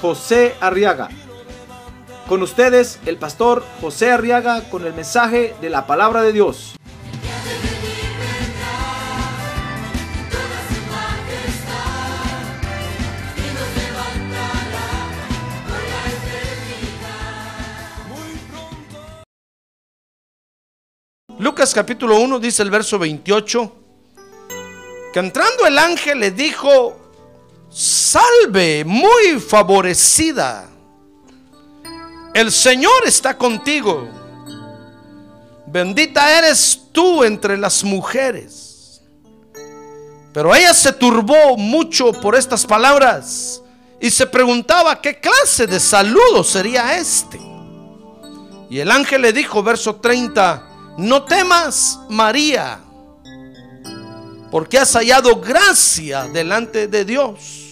José Arriaga. Con ustedes, el pastor José Arriaga con el mensaje de la palabra de Dios. Lucas capítulo 1 dice el verso 28, que entrando el ángel le dijo, salve, muy favorecida, el Señor está contigo, bendita eres tú entre las mujeres. Pero ella se turbó mucho por estas palabras y se preguntaba qué clase de saludo sería este. Y el ángel le dijo, verso 30, no temas, María, porque has hallado gracia delante de Dios.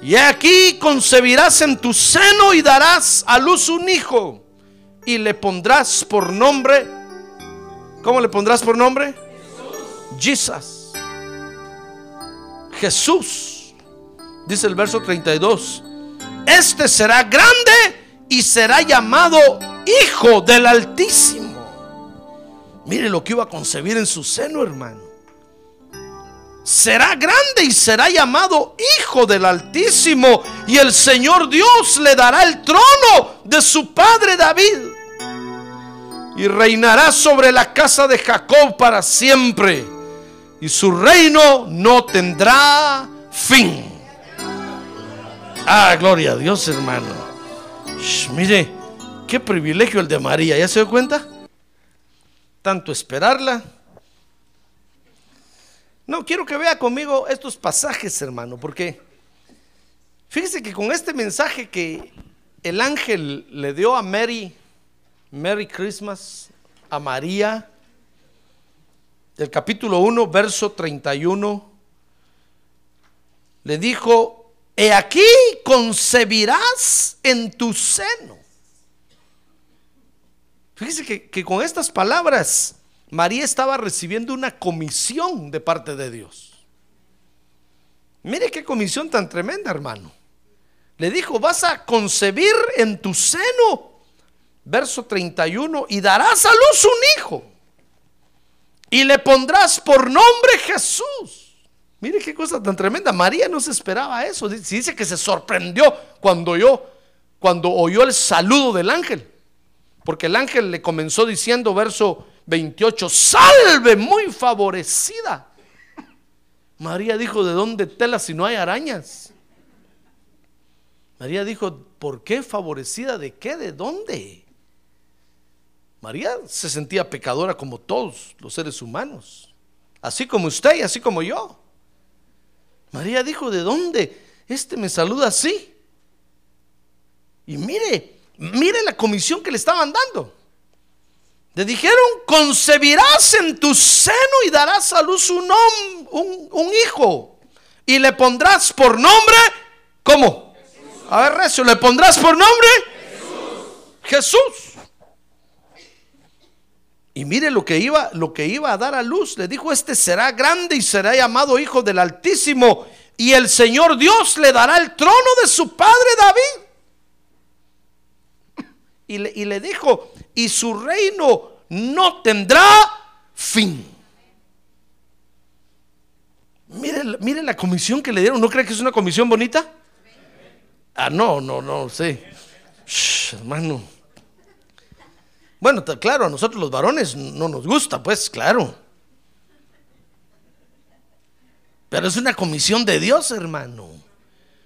Y aquí concebirás en tu seno y darás a luz un hijo y le pondrás por nombre, ¿cómo le pondrás por nombre? Jesús. Jesús, dice el verso 32, este será grande y será llamado Hijo del Altísimo. Mire lo que iba a concebir en su seno, hermano. Será grande y será llamado Hijo del Altísimo. Y el Señor Dios le dará el trono de su padre David. Y reinará sobre la casa de Jacob para siempre. Y su reino no tendrá fin. Ah, gloria a Dios, hermano. Mire, qué privilegio el de María. ¿Ya se dio cuenta? tanto esperarla. No, quiero que vea conmigo estos pasajes, hermano, porque fíjese que con este mensaje que el ángel le dio a Mary, Merry Christmas, a María, del capítulo 1, verso 31, le dijo, he aquí concebirás en tu seno Fíjese que, que, con estas palabras María estaba recibiendo una comisión de parte de Dios. Mire qué comisión tan tremenda, hermano. Le dijo, vas a concebir en tu seno, verso 31, y darás a luz un hijo. Y le pondrás por nombre Jesús. Mire qué cosa tan tremenda. María no se esperaba eso. Dice que se sorprendió cuando oyó, cuando oyó el saludo del ángel. Porque el ángel le comenzó diciendo, verso 28, salve muy favorecida. María dijo, ¿de dónde tela si no hay arañas? María dijo, ¿por qué favorecida? ¿De qué? ¿De dónde? María se sentía pecadora como todos los seres humanos, así como usted y así como yo. María dijo, ¿de dónde? Este me saluda así. Y mire, Mire la comisión que le estaban dando. Le dijeron, concebirás en tu seno y darás a luz un, un, hijo. Y le pondrás por nombre, ¿cómo? A ver, Recio, ¿le pondrás por nombre? Jesús. Jesús. Y mire lo que iba, lo que iba a dar a luz. Le dijo, este será grande y será llamado Hijo del Altísimo. Y el Señor Dios le dará el trono de su padre David y le, y le dijo, y su reino no tendrá fin. Mire, la comisión que le dieron. ¿No cree que es una comisión bonita? Ah, no, no, no, sí. hermano. Bueno, claro, a nosotros los varones no nos gusta, pues, claro. Pero es una comisión de Dios, hermano.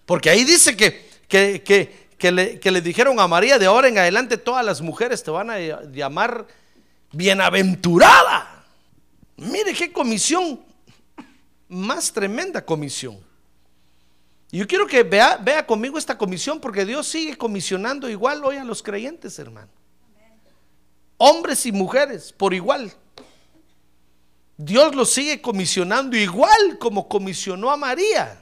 Porque ahí dice que, que, que, que le, dijeron a María, de ahora en adelante todas las mujeres te van a llamar bienaventurada. Mire qué comisión, más tremenda comisión. Yo quiero que vea, vea conmigo esta comisión porque Dios sigue comisionando igual hoy a los creyentes, hermano. Hombres y mujeres, por igual. Dios los sigue comisionando igual como comisionó a María.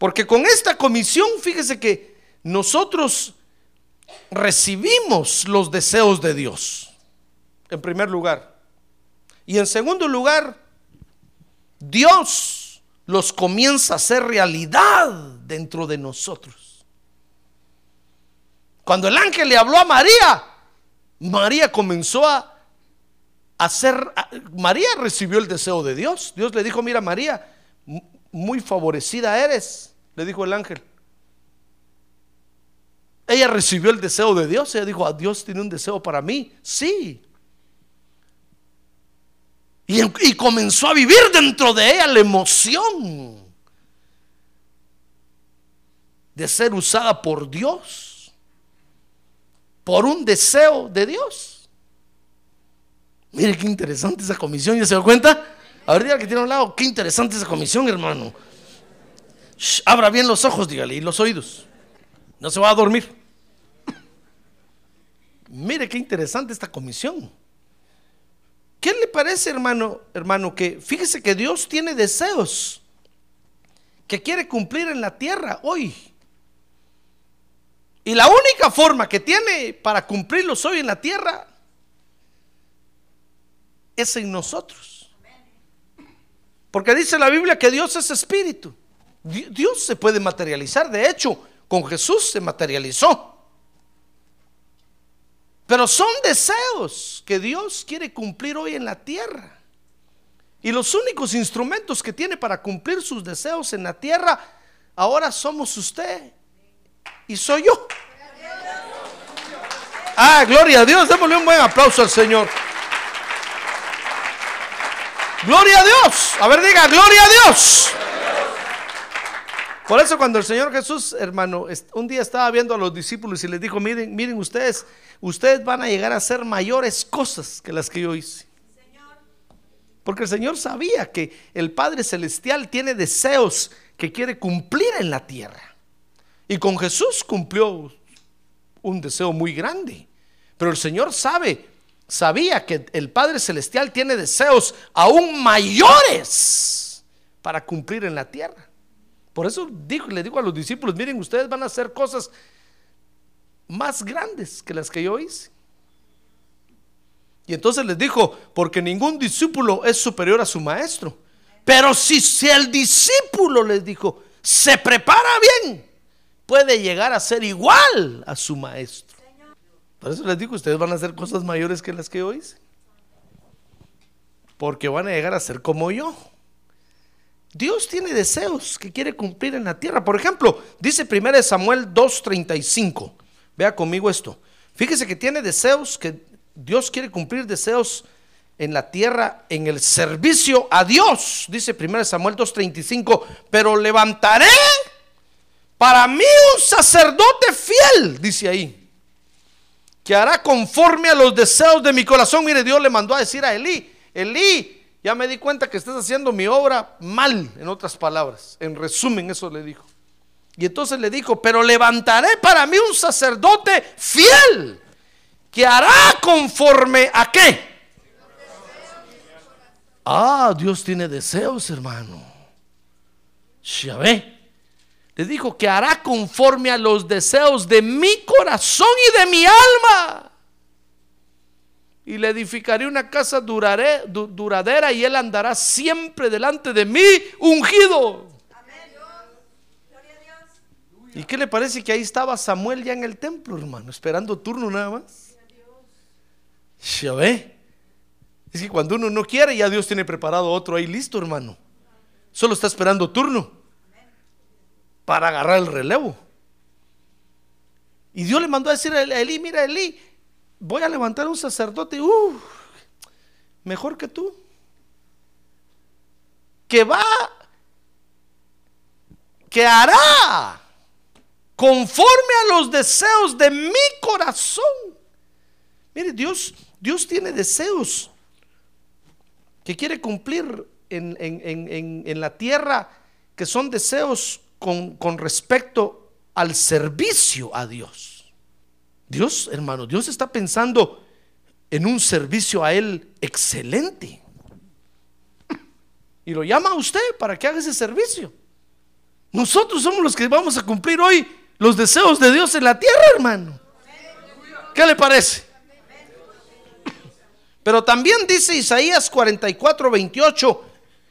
Porque con esta comisión, fíjese que nosotros recibimos los deseos de Dios, en primer lugar. Y en segundo lugar, Dios los comienza a hacer realidad dentro de nosotros. Cuando el ángel le habló a María, María comenzó a hacer, María recibió el deseo de Dios. Dios le dijo, mira María, muy favorecida eres, le dijo el ángel. Ella recibió el deseo de Dios. Ella dijo, Dios tiene un deseo para mí. Sí. Y, comenzó a vivir dentro de ella la emoción de ser usada por Dios. Por un deseo de Dios. Mire qué interesante esa comisión. ¿Ya se da cuenta? A ver, que tiene a un lado, qué interesante esa comisión, hermano. Abra bien los ojos, dígale, y los oídos. No se va a dormir. Mire qué interesante esta comisión. ¿Qué le parece, hermano, hermano, que fíjese que Dios tiene deseos que quiere cumplir en la tierra hoy? Y la única forma que tiene para cumplirlos hoy en la tierra es en nosotros. Porque dice la Biblia que Dios es espíritu. Dios se puede materializar. De hecho, con Jesús se materializó. Pero son deseos que Dios quiere cumplir hoy en la tierra. Y los únicos instrumentos que tiene para cumplir sus deseos en la tierra, ahora somos usted y soy yo. Ah, gloria a Dios. Démosle un buen aplauso al Señor. Gloria a Dios. A ver, diga, gloria a Dios. Por eso cuando el Señor Jesús, hermano, un día estaba viendo a los discípulos y les dijo, miren, miren ustedes, ustedes van a llegar a hacer mayores cosas que las que yo hice. Porque el Señor sabía que el Padre Celestial tiene deseos que quiere cumplir en la tierra. Y con Jesús cumplió un deseo muy grande. Pero el Señor sabe sabía que el Padre Celestial tiene deseos aún mayores para cumplir en la tierra. Por eso dijo, digo a los discípulos, miren, ustedes van a hacer cosas más grandes que las que yo hice. Y entonces les dijo, porque ningún discípulo es superior a su maestro. Pero si, si el discípulo les dijo, se prepara bien, puede llegar a ser igual a su maestro. Por eso les digo, ustedes van a hacer cosas mayores que las que yo hice. Porque van a llegar a ser como yo. Dios tiene deseos que quiere cumplir en la tierra. Por ejemplo, dice 1 Samuel 2.35. Vea conmigo esto. Fíjese que tiene deseos, que Dios quiere cumplir deseos en la tierra, en el servicio a Dios. Dice 1 Samuel 2.35. Pero levantaré para mí un sacerdote fiel, dice ahí que hará conforme a los deseos de mi corazón. Mire, Dios le mandó a decir a Elí, Elí, ya me di cuenta que estás haciendo mi obra mal, en otras palabras. En resumen, eso le dijo. Y entonces le dijo, pero levantaré para mí un sacerdote fiel, que hará conforme a qué. Ah, Dios tiene deseos, hermano. Ve le dijo que hará conforme a los deseos de mi corazón y de mi alma. Y le edificaré una casa duradera y él andará siempre delante de mí ungido. ¿Y qué le parece que ahí estaba Samuel ya en el templo, hermano, esperando turno nada más? Ya ve. Es que cuando uno no quiere, ya Dios tiene preparado otro ahí listo, hermano. Solo está esperando turno para agarrar el relevo. Y Dios le mandó a decir a Elí, mira Elí, voy a levantar un sacerdote, uh, mejor que tú, que va, que hará conforme a los deseos de mi corazón. Mire, Dios, Dios tiene deseos que quiere cumplir en, la tierra que son deseos con respecto al servicio a Dios. Dios, hermano, Dios está pensando en un servicio a Él excelente. Y lo llama a usted para que haga ese servicio. Nosotros somos los que vamos a cumplir hoy los deseos de Dios en la tierra, hermano. ¿Qué le parece? Pero también dice Isaías 44, 28,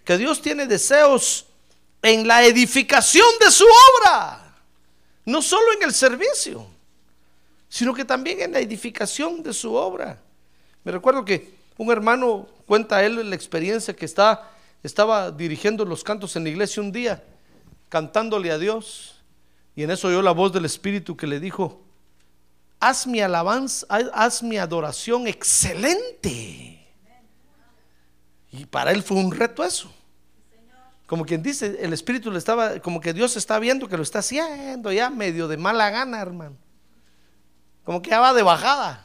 que Dios tiene deseos en la edificación de su obra. No solo en el servicio, sino que también en la edificación de su obra. Me recuerdo que un hermano cuenta a él la experiencia que está, estaba dirigiendo los cantos en la iglesia un día, cantándole a Dios. Y en eso oyó la voz del Espíritu que le dijo, haz mi alabanza, haz mi adoración excelente. Y para él fue un reto eso. Como quien dice, el Espíritu le estaba, como que Dios está viendo que lo está haciendo ya medio de mala gana, hermano. Como que ya va de bajada.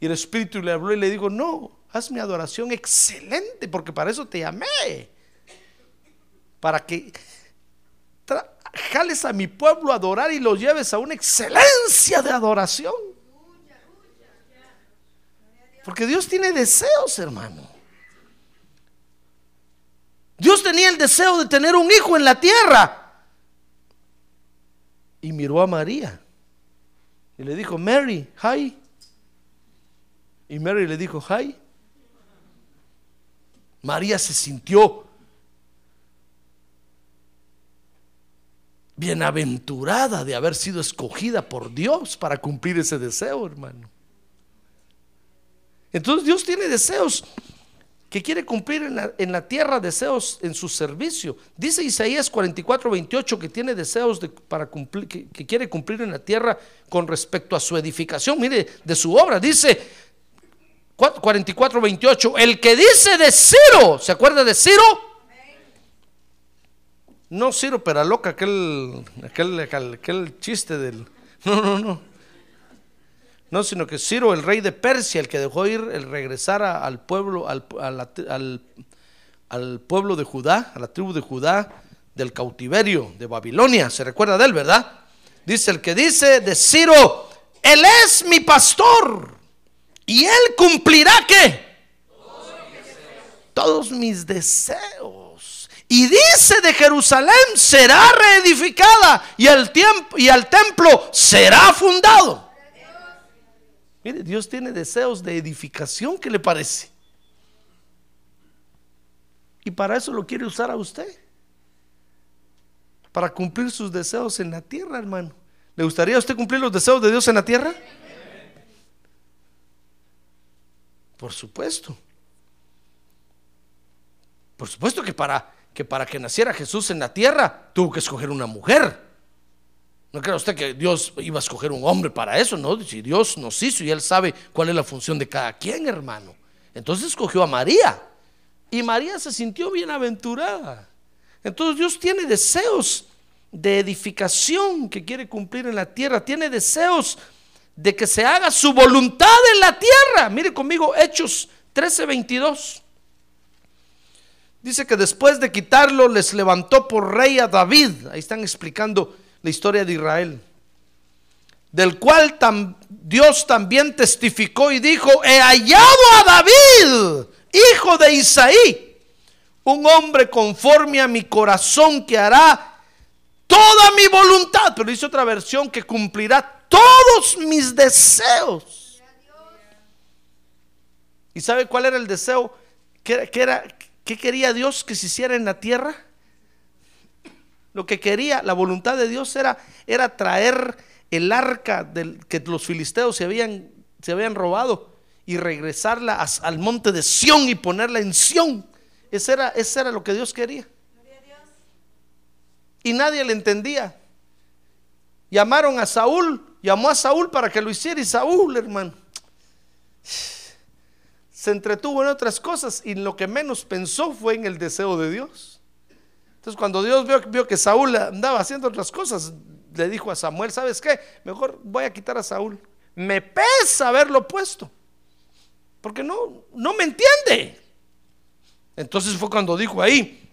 Y el Espíritu le habló y le dijo, no, haz mi adoración excelente, porque para eso te llamé. Para que jales a mi pueblo a adorar y lo lleves a una excelencia de adoración. Porque Dios tiene deseos, hermano. Dios tenía el deseo de tener un hijo en la tierra. Y miró a María. Y le dijo, Mary, hi. Y Mary le dijo, hi. María se sintió bienaventurada de haber sido escogida por Dios para cumplir ese deseo, hermano. Entonces Dios tiene deseos que quiere cumplir en la, tierra, deseos en su servicio. Dice Isaías 44, 28 que tiene deseos de, para cumplir, que, quiere cumplir en la tierra con respecto a su edificación. Mire, de su obra. Dice 44, 28, el que dice de Ciro, ¿se acuerda de Ciro? No Ciro Peraloca, aquel, aquel, aquel, chiste del... No, no, no. No, sino que Ciro, el rey de Persia, el que dejó ir, el regresar al pueblo, al, al, pueblo de Judá, a la tribu de Judá, del cautiverio de Babilonia. ¿Se recuerda de él, verdad? Dice el que dice de Ciro, él es mi pastor y él cumplirá qué? Todos mis deseos. Y dice de Jerusalén será reedificada y el, tiempo, y el templo será fundado. Mire, Dios tiene deseos de edificación, ¿qué le parece? Y para eso lo quiere usar a usted. Para cumplir sus deseos en la tierra, hermano. ¿Le gustaría a usted cumplir los deseos de Dios en la tierra? Por supuesto. Por supuesto que para que para que naciera Jesús en la tierra tuvo que escoger una mujer. ¿No cree usted que Dios iba a escoger un hombre para eso? No, si Dios nos hizo y Él sabe cuál es la función de cada quien, hermano. Entonces escogió a María. Y María se sintió bienaventurada. Entonces Dios tiene deseos de edificación que quiere cumplir en la tierra. Tiene deseos de que se haga su voluntad en la tierra. Mire conmigo Hechos 13:22. Dice que después de quitarlo les levantó por rey a David. Ahí están explicando la historia de Israel. Del cual Dios también testificó y dijo, he hallado a David, hijo de Isaí, un hombre conforme a mi corazón que hará toda mi voluntad. Pero dice otra versión que cumplirá todos mis deseos. ¿Y sabe cuál era el deseo? Que, que era, ¿Qué quería Dios que se hiciera en la tierra? Lo que quería, la voluntad de Dios era, era traer el arca del, que los filisteos se habían, se habían robado y regresarla al monte de Sión y ponerla en Sión. Ese era, ese era lo que Dios quería. Y nadie le entendía. Llamaron a Saúl, llamó a Saúl para que lo hiciera y Saúl, hermano se entretuvo en otras cosas y lo que menos pensó fue en el deseo de Dios. Entonces cuando Dios vio, que Saúl andaba haciendo otras cosas, le dijo a Samuel, ¿sabes qué? Mejor voy a quitar a Saúl. Me pesa haberlo puesto. Porque no, no me entiende. Entonces fue cuando dijo ahí,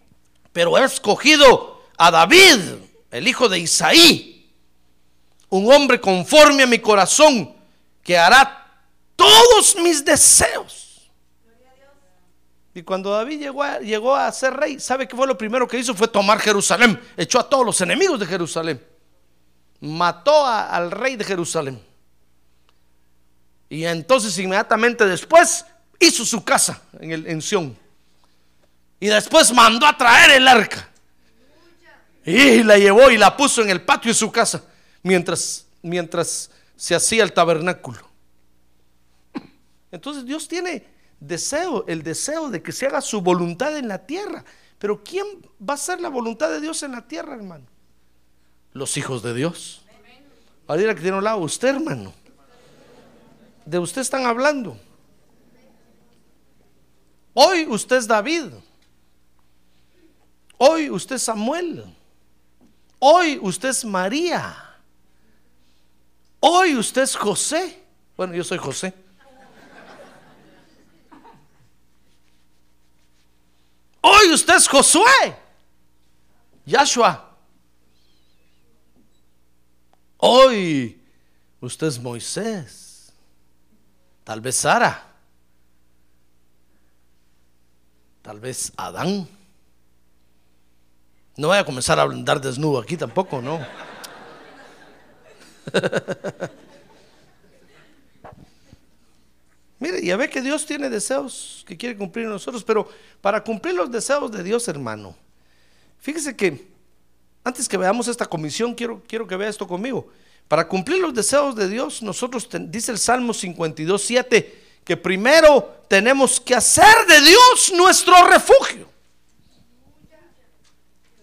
pero he escogido a David, el hijo de Isaí, un hombre conforme a mi corazón, que hará todos mis deseos. Y cuando David llegó a, llegó a ser rey, ¿sabe qué fue lo primero que hizo? Fue tomar Jerusalén. Echó a todos los enemigos de Jerusalén. Mató al rey de Jerusalén. Y entonces inmediatamente después hizo su casa en, el, en. Y después mandó a traer el arca. Y la llevó y la puso en el patio de su casa mientras, mientras se hacía el tabernáculo. Entonces Dios tiene deseo, el deseo de que se haga su voluntad en la tierra. Pero ¿quién va a hacer la voluntad de Dios en la tierra, hermano? Los hijos de Dios. Dirá que tiene un lado usted, hermano. De usted están hablando. Hoy usted es David. Hoy usted es Samuel. Hoy usted es María. Hoy usted es José. Bueno, yo soy José. Hoy usted es Josué. Yahshua. Hoy usted es Moisés. Tal vez Sara. Tal vez Adán. No voy a comenzar a andar desnudo aquí tampoco, ¿no? Mire, ya ve que Dios tiene deseos que quiere cumplir en nosotros, pero para cumplir los deseos de Dios, hermano, fíjese que antes que veamos esta comisión, quiero, quiero que vea esto conmigo. Para cumplir los deseos de Dios, nosotros, dice el Salmo 52, 7, que primero tenemos que hacer de Dios nuestro refugio.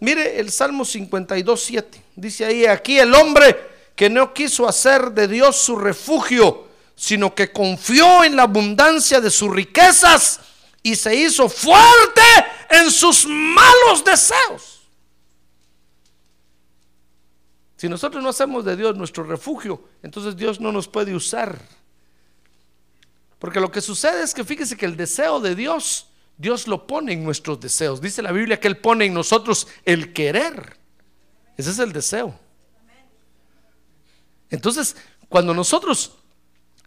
Mire el Salmo 52, 7. Dice ahí, aquí el hombre que no quiso hacer de Dios su refugio, sino que confió en la abundancia de sus riquezas y se hizo fuerte en sus malos deseos. Si nosotros no hacemos de Dios nuestro refugio, entonces Dios no nos puede usar. Porque lo que sucede es que fíjese que el deseo de Dios, Dios lo pone en nuestros deseos. Dice la Biblia que Él pone en nosotros el querer. Ese es el deseo. Entonces, cuando nosotros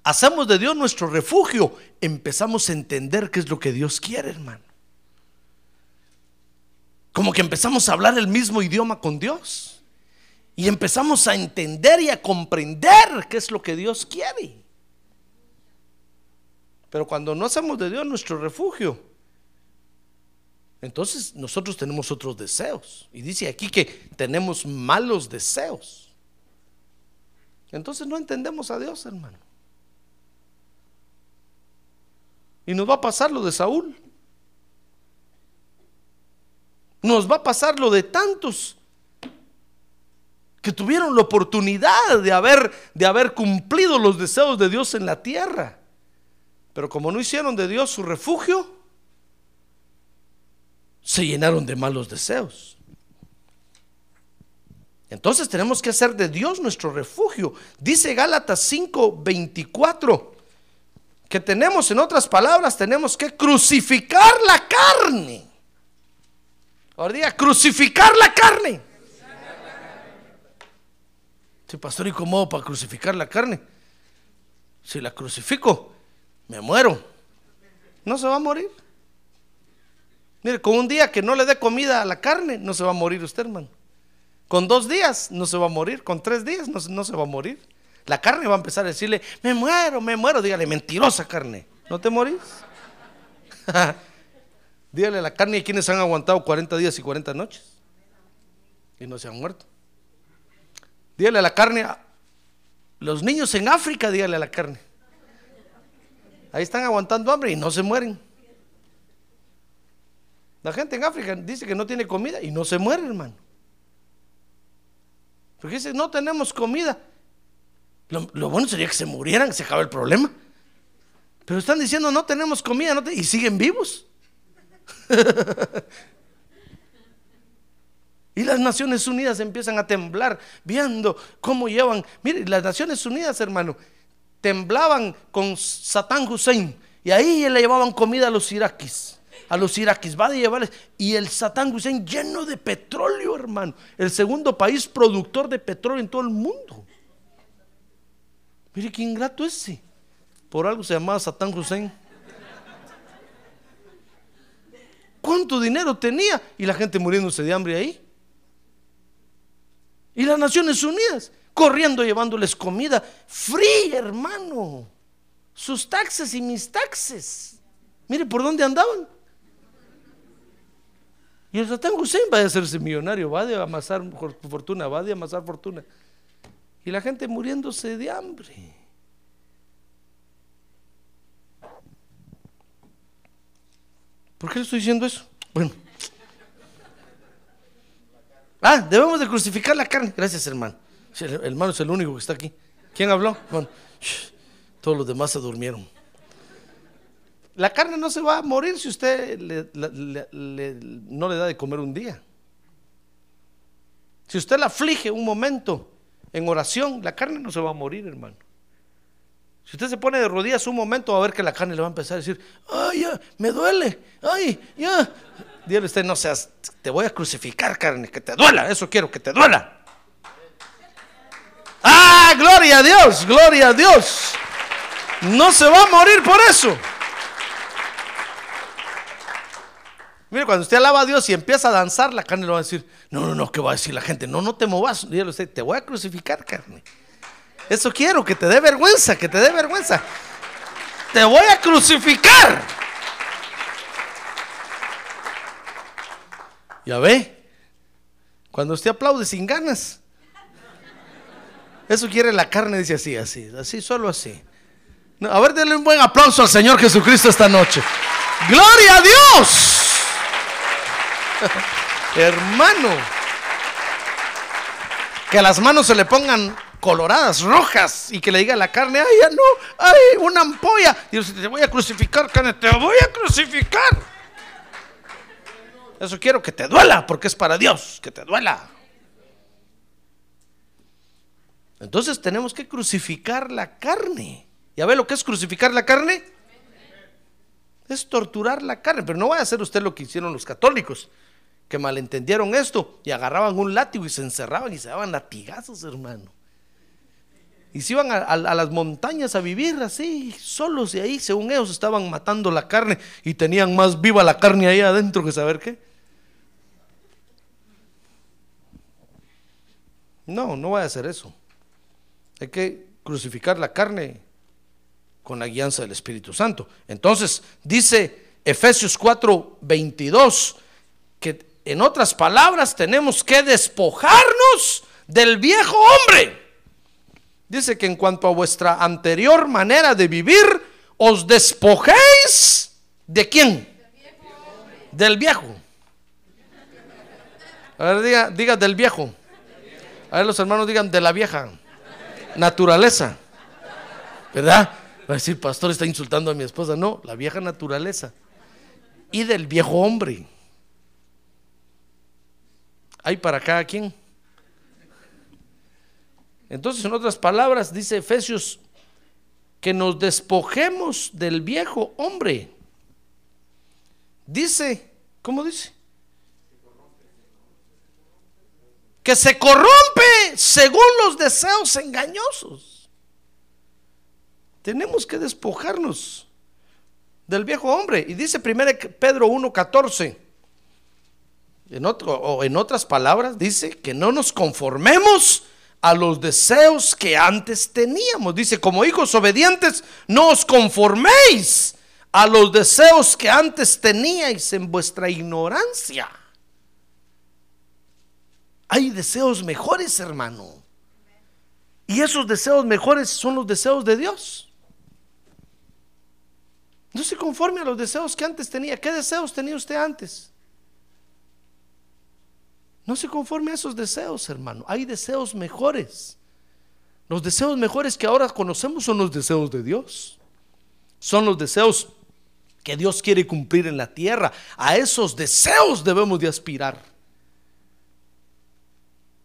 hacemos de Dios nuestro refugio, empezamos a entender qué es lo que Dios quiere, hermano. Como que empezamos a hablar el mismo idioma con Dios. Y empezamos a entender y a comprender qué es lo que Dios quiere. Pero cuando no hacemos de Dios nuestro refugio, entonces nosotros tenemos otros deseos. Y dice aquí que tenemos malos deseos. Entonces no entendemos a Dios, hermano. Y nos va a pasar lo de Saúl. Nos va a pasar lo de tantos que tuvieron la oportunidad de haber, de haber cumplido los deseos de Dios en la tierra. Pero como no hicieron de Dios su refugio, se llenaron de malos deseos. Entonces tenemos que hacer de Dios nuestro refugio. Dice Gálatas 5:24 que tenemos, en otras palabras, tenemos que crucificar la carne. Ahora diga, crucificar la carne. Sí, pastor, ¿y cómo para crucificar la carne? Si la crucifico, me muero. No se va a morir. Mire, con un día que no le dé comida a la carne, no se va a morir usted, hermano. Con dos días no se va a morir, con tres días no, no se va a morir. La carne va a empezar a decirle, me muero, me muero. Dígale, mentirosa carne, ¿no te morís? Dígale a la carne y quienes han aguantado 40 días y 40 noches y no se han muerto. Dígale a la carne, a los niños en África, dígale a la carne. Ahí están aguantando hambre y no se mueren. La gente en África dice que no tiene comida y no se muere, hermano. Porque dice, no tenemos comida. Lo, bueno sería que se murieran, se acabe el problema. Pero están diciendo, no tenemos comida y siguen vivos. y las Naciones Unidas empiezan a temblar viendo cómo llevan. Mire, las Naciones Unidas, hermano, temblaban con Saddam Hussein y ahí le llevaban comida a los iraquíes. a los iraquíes, va a llevarles. Y el Saddam Hussein lleno de petróleo, hermano. El segundo país productor de petróleo en todo el mundo. Mire qué ingrato ese. Por algo se llamaba Saddam Hussein. ¿Cuánto dinero tenía? Y la gente muriéndose de hambre ahí. Y las Naciones Unidas corriendo llevándoles comida fría, hermano. Sus taxes y mis taxes. Mire por dónde andaban. Y el Saddam Hussein va a hacerse millonario, va a amasar fortuna, va a amasar fortuna. Y la gente muriéndose de hambre. ¿Por qué le estoy diciendo eso? Bueno. Ah, debemos de crucificar la carne. Gracias, hermano. El hermano es el único que está aquí. ¿Quién habló? Bueno, todos los demás se durmieron. La carne no se va a morir si usted no le da de comer un día. Si usted la aflige un momento en oración, la carne no se va a morir, hermano. Si usted se pone de rodillas un momento, va a ver que la carne le va a empezar a decir, ay, ya, me duele, ay, ya. Dígale usted, no seas, te voy a crucificar, carne, que te duela, eso quiero, que te duela. Ah, gloria a Dios, gloria a Dios. No se va a morir por eso. Mire, cuando usted alaba a Dios y empieza a danzar, la carne le va a decir, no, no, no, ¿qué va a decir la gente? No, no te movas. Dígale usted, te voy a crucificar, carne. Eso quiero, que te dé vergüenza, que te dé vergüenza. Te voy a crucificar. Ya ve, cuando usted aplaude sin ganas, eso quiere la carne, dice así, así, así, solo así. a ver, denle un buen aplauso al Señor Jesucristo esta noche. Gloria a Dios. Hermano, que a las manos se le pongan coloradas, rojas, y que le diga la carne, ay, ya no, ay, una ampolla. Dios, te voy a crucificar, carne, te voy a crucificar. Eso quiero que te duela, porque es para Dios, que te duela. Entonces tenemos que crucificar la carne. ¿Ya ve lo que es crucificar la carne? Es torturar la carne, pero no vaya a hacer usted lo que hicieron los católicos, que malentendieron esto y agarraban un látigo y se encerraban y se daban latigazos, hermano. Y se iban a, las montañas a vivir así, solos, y ahí, según ellos, estaban matando la carne y tenían más viva la carne ahí adentro que saber qué. No, no vaya a hacer eso. Hay que crucificar la carne con la guianza del Espíritu Santo. Entonces, dice Efesios 4, 22, que en otras palabras tenemos que despojarnos del viejo hombre. Dice que en cuanto a vuestra anterior manera de vivir, os despojéis de quién? Del viejo. A ver, diga, diga del viejo. A ver, los hermanos digan de la vieja naturaleza. ¿Verdad? Va a decir, pastor está insultando a mi esposa. No, la vieja naturaleza. Y del viejo hombre. Hay para cada quien. Entonces, en otras palabras, dice Efesios que nos despojemos del viejo hombre. Dice, ¿cómo dice? que se corrompe según los deseos engañosos. Tenemos que despojarnos del viejo hombre. Y dice 1 Pedro 1.14, en, o en otras palabras, dice que no nos conformemos a los deseos que antes teníamos. Dice, como hijos obedientes, no os conforméis a los deseos que antes teníais en vuestra ignorancia. Hay deseos mejores, hermano. Y esos deseos mejores son los deseos de Dios. No se conforme a los deseos que antes tenía. ¿Qué deseos tenía usted antes? No se conforme a esos deseos, hermano. Hay deseos mejores. Los deseos mejores que ahora conocemos son los deseos de Dios. Son los deseos que Dios quiere cumplir en la tierra. A esos deseos debemos de aspirar.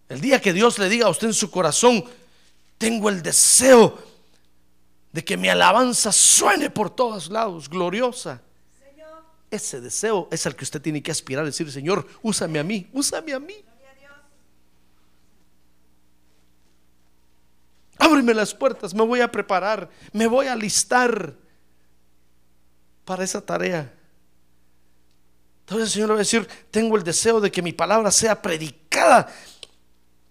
El día que Dios le diga a usted en su corazón, tengo el deseo de que mi alabanza suene por todos lados, gloriosa. Ese deseo es al que usted tiene que aspirar, decir, Señor, úsame a mí, úsame a mí. Ábreme las puertas, me voy a preparar, me voy a alistar para esa tarea. Entonces el Señor le va a decir, tengo el deseo de que mi palabra sea predicada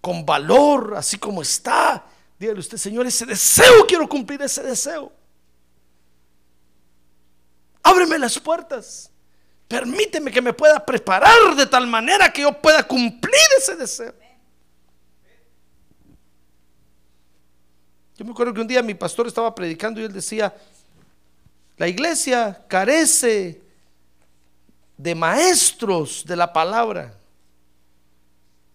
con valor, así como está. Dígale usted, Señor, ese deseo, quiero cumplir ese deseo. Ábreme las puertas. Permíteme que me pueda preparar de tal manera que yo pueda cumplir ese deseo. Yo me acuerdo que un día mi pastor estaba predicando y él decía, la iglesia carece de maestros de la palabra.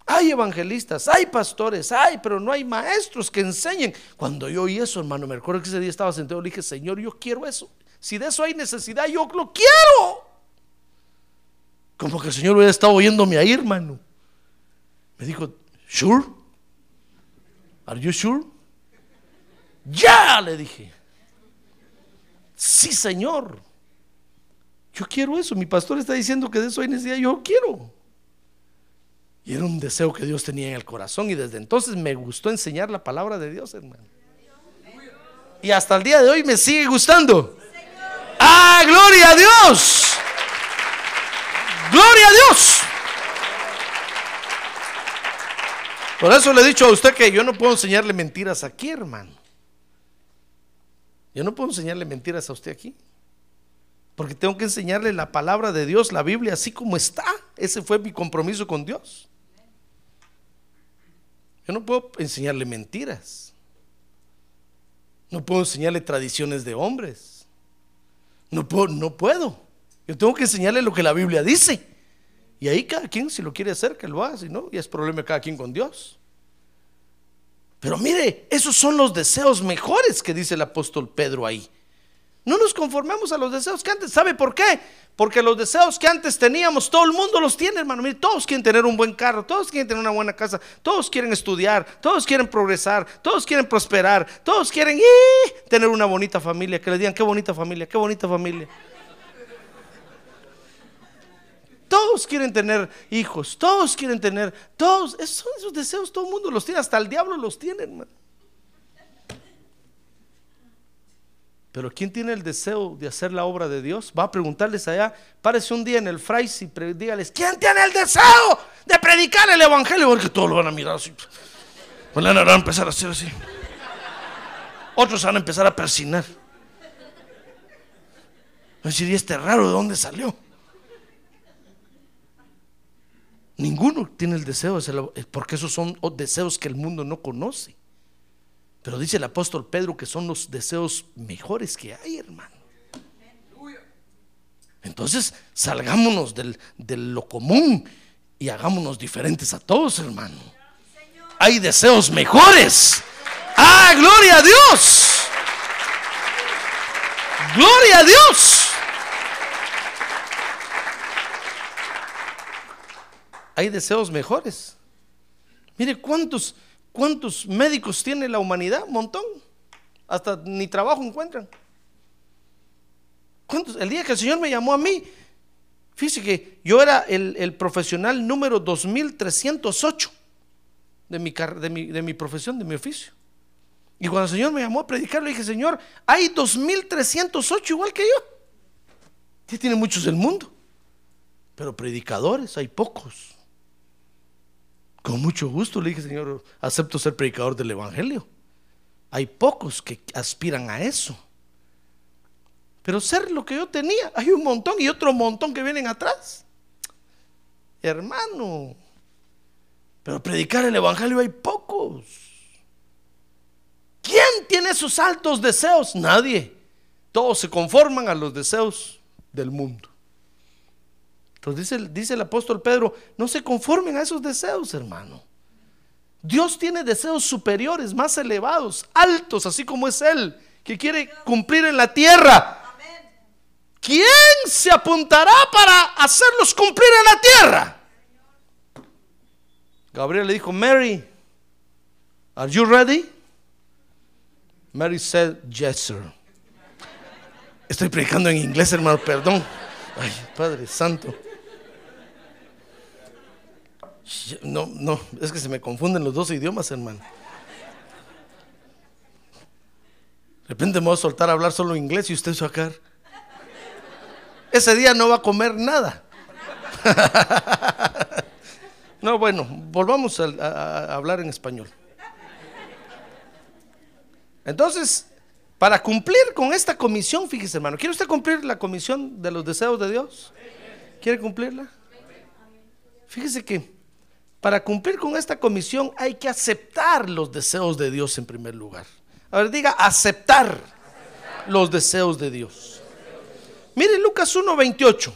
Hay evangelistas, hay pastores, hay, pero no hay maestros que enseñen. Cuando yo oí eso, hermano, me acuerdo que ese día estaba sentado y le dije, Señor, yo quiero eso. Si de eso hay necesidad, yo lo quiero. Como que el Señor hubiera estado oyéndome ahí, hermano. Me dijo, ¿sure? ¿Are you sure? Ya, le dije. Sí, Señor. Yo quiero eso. Mi pastor está diciendo que de eso hay necesidad. Yo quiero. Y era un deseo que Dios tenía en el corazón. Y desde entonces me gustó enseñar la palabra de Dios, hermano. Y hasta el día de hoy me sigue gustando. ¡Ah, gloria a Dios! ¡Gloria a Dios! Por eso le he dicho a usted que yo no puedo enseñarle mentiras aquí, hermano. Yo no puedo enseñarle mentiras a usted aquí. Porque tengo que enseñarle la palabra de Dios, la Biblia, así como está. Ese fue mi compromiso con Dios. Yo no puedo enseñarle mentiras. No puedo enseñarle tradiciones de hombres. No puedo, no puedo. Yo tengo que enseñarle lo que la Biblia dice. Y ahí cada quien, si lo quiere hacer, que lo haga. Si no, ya es problema de cada quien con Dios. Pero mire, esos son los deseos mejores que dice el apóstol Pedro ahí. No nos conformemos a los deseos que antes. ¿Sabe por qué? Porque los deseos que antes teníamos, todo el mundo los tiene, hermano. Mire, todos quieren tener un buen carro, todos quieren tener una buena casa, todos quieren estudiar, todos quieren progresar, todos quieren prosperar, todos quieren tener una bonita familia. Que le digan, qué bonita familia, qué bonita familia. Todos quieren tener hijos, todos quieren tener, todos, esos son esos deseos, todo el mundo los tiene, hasta el diablo los tiene, hermano. Pero ¿quién tiene el deseo de hacer la obra de Dios? Va a preguntarles allá, párese un día en el fray y dígales, ¿quién tiene el deseo de predicar el evangelio? Porque todos lo van a mirar así. Pues van a empezar a hacer así. Otros van a empezar a persinar. Van a decir, ¿y este raro de dónde salió? Ninguno tiene el deseo, porque esos son deseos que el mundo no conoce. Pero dice el apóstol Pedro que son los deseos mejores que hay, hermano. Entonces, salgámonos de lo común y hagámonos diferentes a todos, hermano. Hay deseos mejores. ¡Ah, gloria a Dios! ¡Gloria a Dios! Hay deseos mejores. Mire cuántos ¿Cuántos médicos tiene la humanidad? Un montón. Hasta ni trabajo encuentran. ¿Cuántos? El día que el Señor me llamó a mí, fíjese que yo era el, profesional número 2308 de mi, de, mi, de mi profesión, de mi oficio. Y cuando el Señor me llamó a predicar, le dije, Señor, hay 2308 igual que yo. Que tiene muchos del mundo. Pero predicadores hay pocos. Con mucho gusto le dije, Señor, acepto ser predicador del Evangelio. Hay pocos que aspiran a eso. Pero ser lo que yo tenía, hay un montón y otro montón que vienen atrás. Hermano, pero predicar el Evangelio hay pocos. ¿Quién tiene esos altos deseos? Nadie. Todos se conforman a los deseos del mundo. Entonces dice, el apóstol Pedro, no se conformen a esos deseos, hermano. Dios tiene deseos superiores, más elevados, altos, así como es Él, que quiere cumplir en la tierra. ¿Quién se apuntará para hacerlos cumplir en la tierra? Gabriel le dijo, Mary, ¿are you ready? Mary said, yes, sir. Estoy predicando en inglés, hermano, perdón. Ay, Padre Santo. No, no, es que se me confunden los dos idiomas, hermano. De repente me voy a soltar a hablar solo inglés y usted sacar. Ese día no va a comer nada. No, bueno, volvamos a, a- a hablar en español. Entonces, para cumplir con esta comisión, fíjese hermano, ¿quiere usted cumplir la comisión de los deseos de Dios? ¿Quiere cumplirla? Fíjese que para cumplir con esta comisión hay que aceptar los deseos de Dios en primer lugar. A ver, diga, aceptar los deseos de Dios. Mire Lucas 1:28.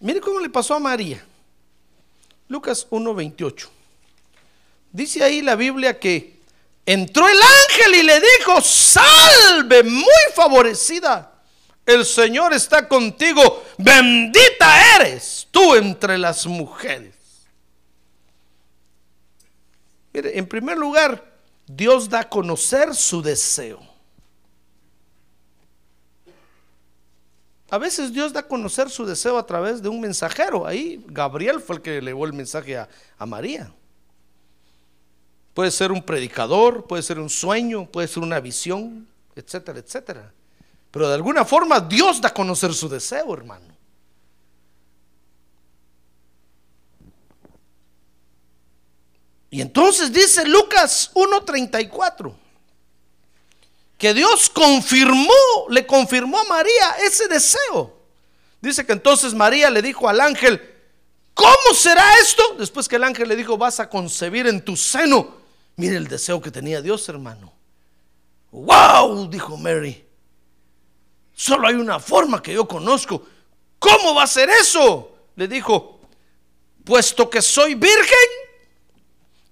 Mire cómo le pasó a María. Lucas 1:28. Dice ahí la Biblia que entró el ángel y le dijo, salve, muy favorecida. El Señor está contigo, bendita eres tú entre las mujeres. Mire, en primer lugar, Dios da a conocer su deseo. A veces Dios da a conocer su deseo a través de un mensajero. Ahí Gabriel fue el que elevó el mensaje a, a María. Puede ser un predicador, puede ser un sueño, puede ser una visión, etcétera, etcétera. Pero de alguna forma Dios da a conocer su deseo, hermano. Y entonces dice Lucas 1:34 que Dios confirmó, le confirmó a María ese deseo. Dice que entonces María le dijo al ángel, ¿cómo será esto? Después que el ángel le dijo, vas a concebir en tu seno. Mire el deseo que tenía Dios, hermano. ¡Wow! Dijo Mary. Solo hay una forma que yo conozco. ¿Cómo va a ser eso? Le dijo, puesto que soy virgen.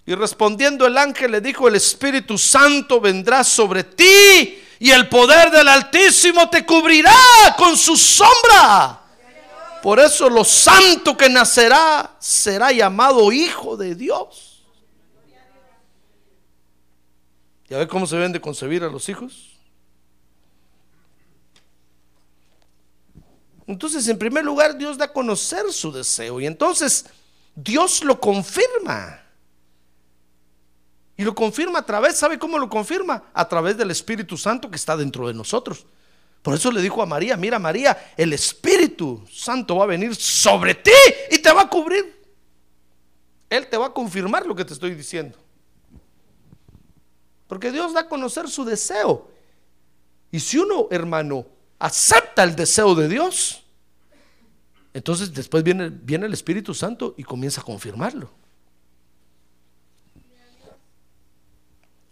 Y respondiendo el ángel le dijo, el Espíritu Santo vendrá sobre ti y el poder del Altísimo te cubrirá con su sombra. Por eso lo santo que nacerá será llamado Hijo de Dios. ¿Ya ve cómo se deben de concebir a los hijos? Entonces, en primer lugar, Dios da a conocer su deseo y entonces Dios lo confirma. Y lo confirma a través, ¿sabe cómo lo confirma? A través del Espíritu Santo que está dentro de nosotros. Por eso le dijo a María, mira María, el Espíritu Santo va a venir sobre ti y te va a cubrir. Él te va a confirmar lo que te estoy diciendo. Porque Dios da a conocer su deseo. Y si uno, hermano, acepta el deseo de Dios, entonces después viene, viene el Espíritu Santo y comienza a confirmarlo.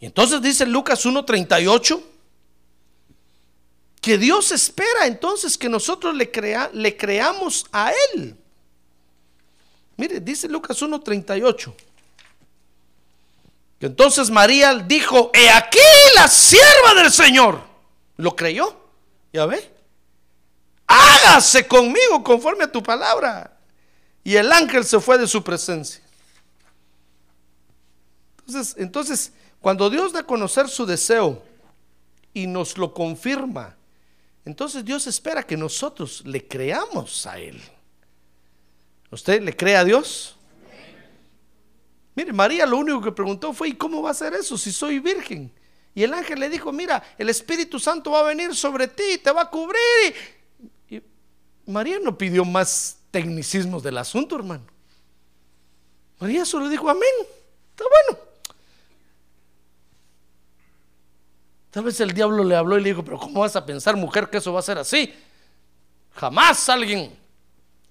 Y entonces dice Lucas 1.38 que Dios espera entonces que nosotros le, crea, le creamos a Él. Mire, dice Lucas 1.38. Que entonces María dijo, he aquí la sierva del Señor. ¿Lo creyó? ¿Ya ve? Hágase conmigo conforme a tu palabra. Y el ángel se fue de su presencia. Entonces, entonces cuando Dios da a conocer su deseo y nos lo confirma, entonces Dios espera que nosotros le creamos a Él. ¿Usted le cree a Dios? Mire, María lo único que preguntó fue, ¿y cómo va a ser eso si soy virgen? Y el ángel le dijo, mira, el Espíritu Santo va a venir sobre ti te va a cubrir. María no pidió más tecnicismos del asunto, hermano. María solo dijo, amén. Está bueno. Tal vez el diablo le habló y le dijo, pero ¿cómo vas a pensar, mujer, que eso va a ser así? Jamás alguien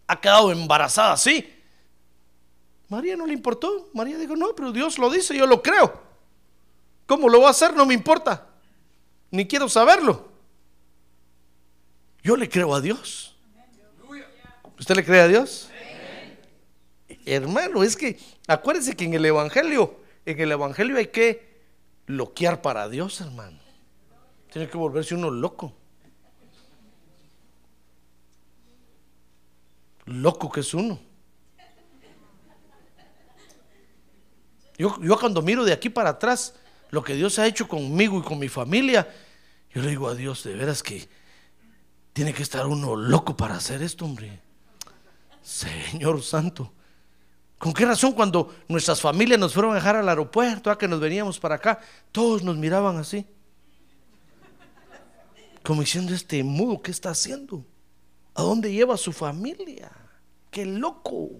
ha quedado embarazada así. María no le importó. María dijo, no, pero Dios lo dice, yo lo creo. ¿Cómo lo va a hacer? No me importa. Ni quiero saberlo. Yo le creo a Dios. ¿Usted le cree a Dios? Hermano, es que acuérdense que en el Evangelio, en el Evangelio hay que loquear para Dios, hermano. Tiene que volverse uno loco. Loco que es uno. Yo, yo cuando miro de aquí para atrás lo que Dios ha hecho conmigo y con mi familia, yo le digo a Dios, de veras que Tiene que estar uno loco para hacer esto, hombre. Señor Santo. ¿Con qué razón cuando nuestras familias nos fueron a dejar al aeropuerto, a que nos veníamos para acá, todos nos miraban así? Como diciendo, este mudo, ¿qué está haciendo? ¿A dónde lleva su familia? ¡Qué loco!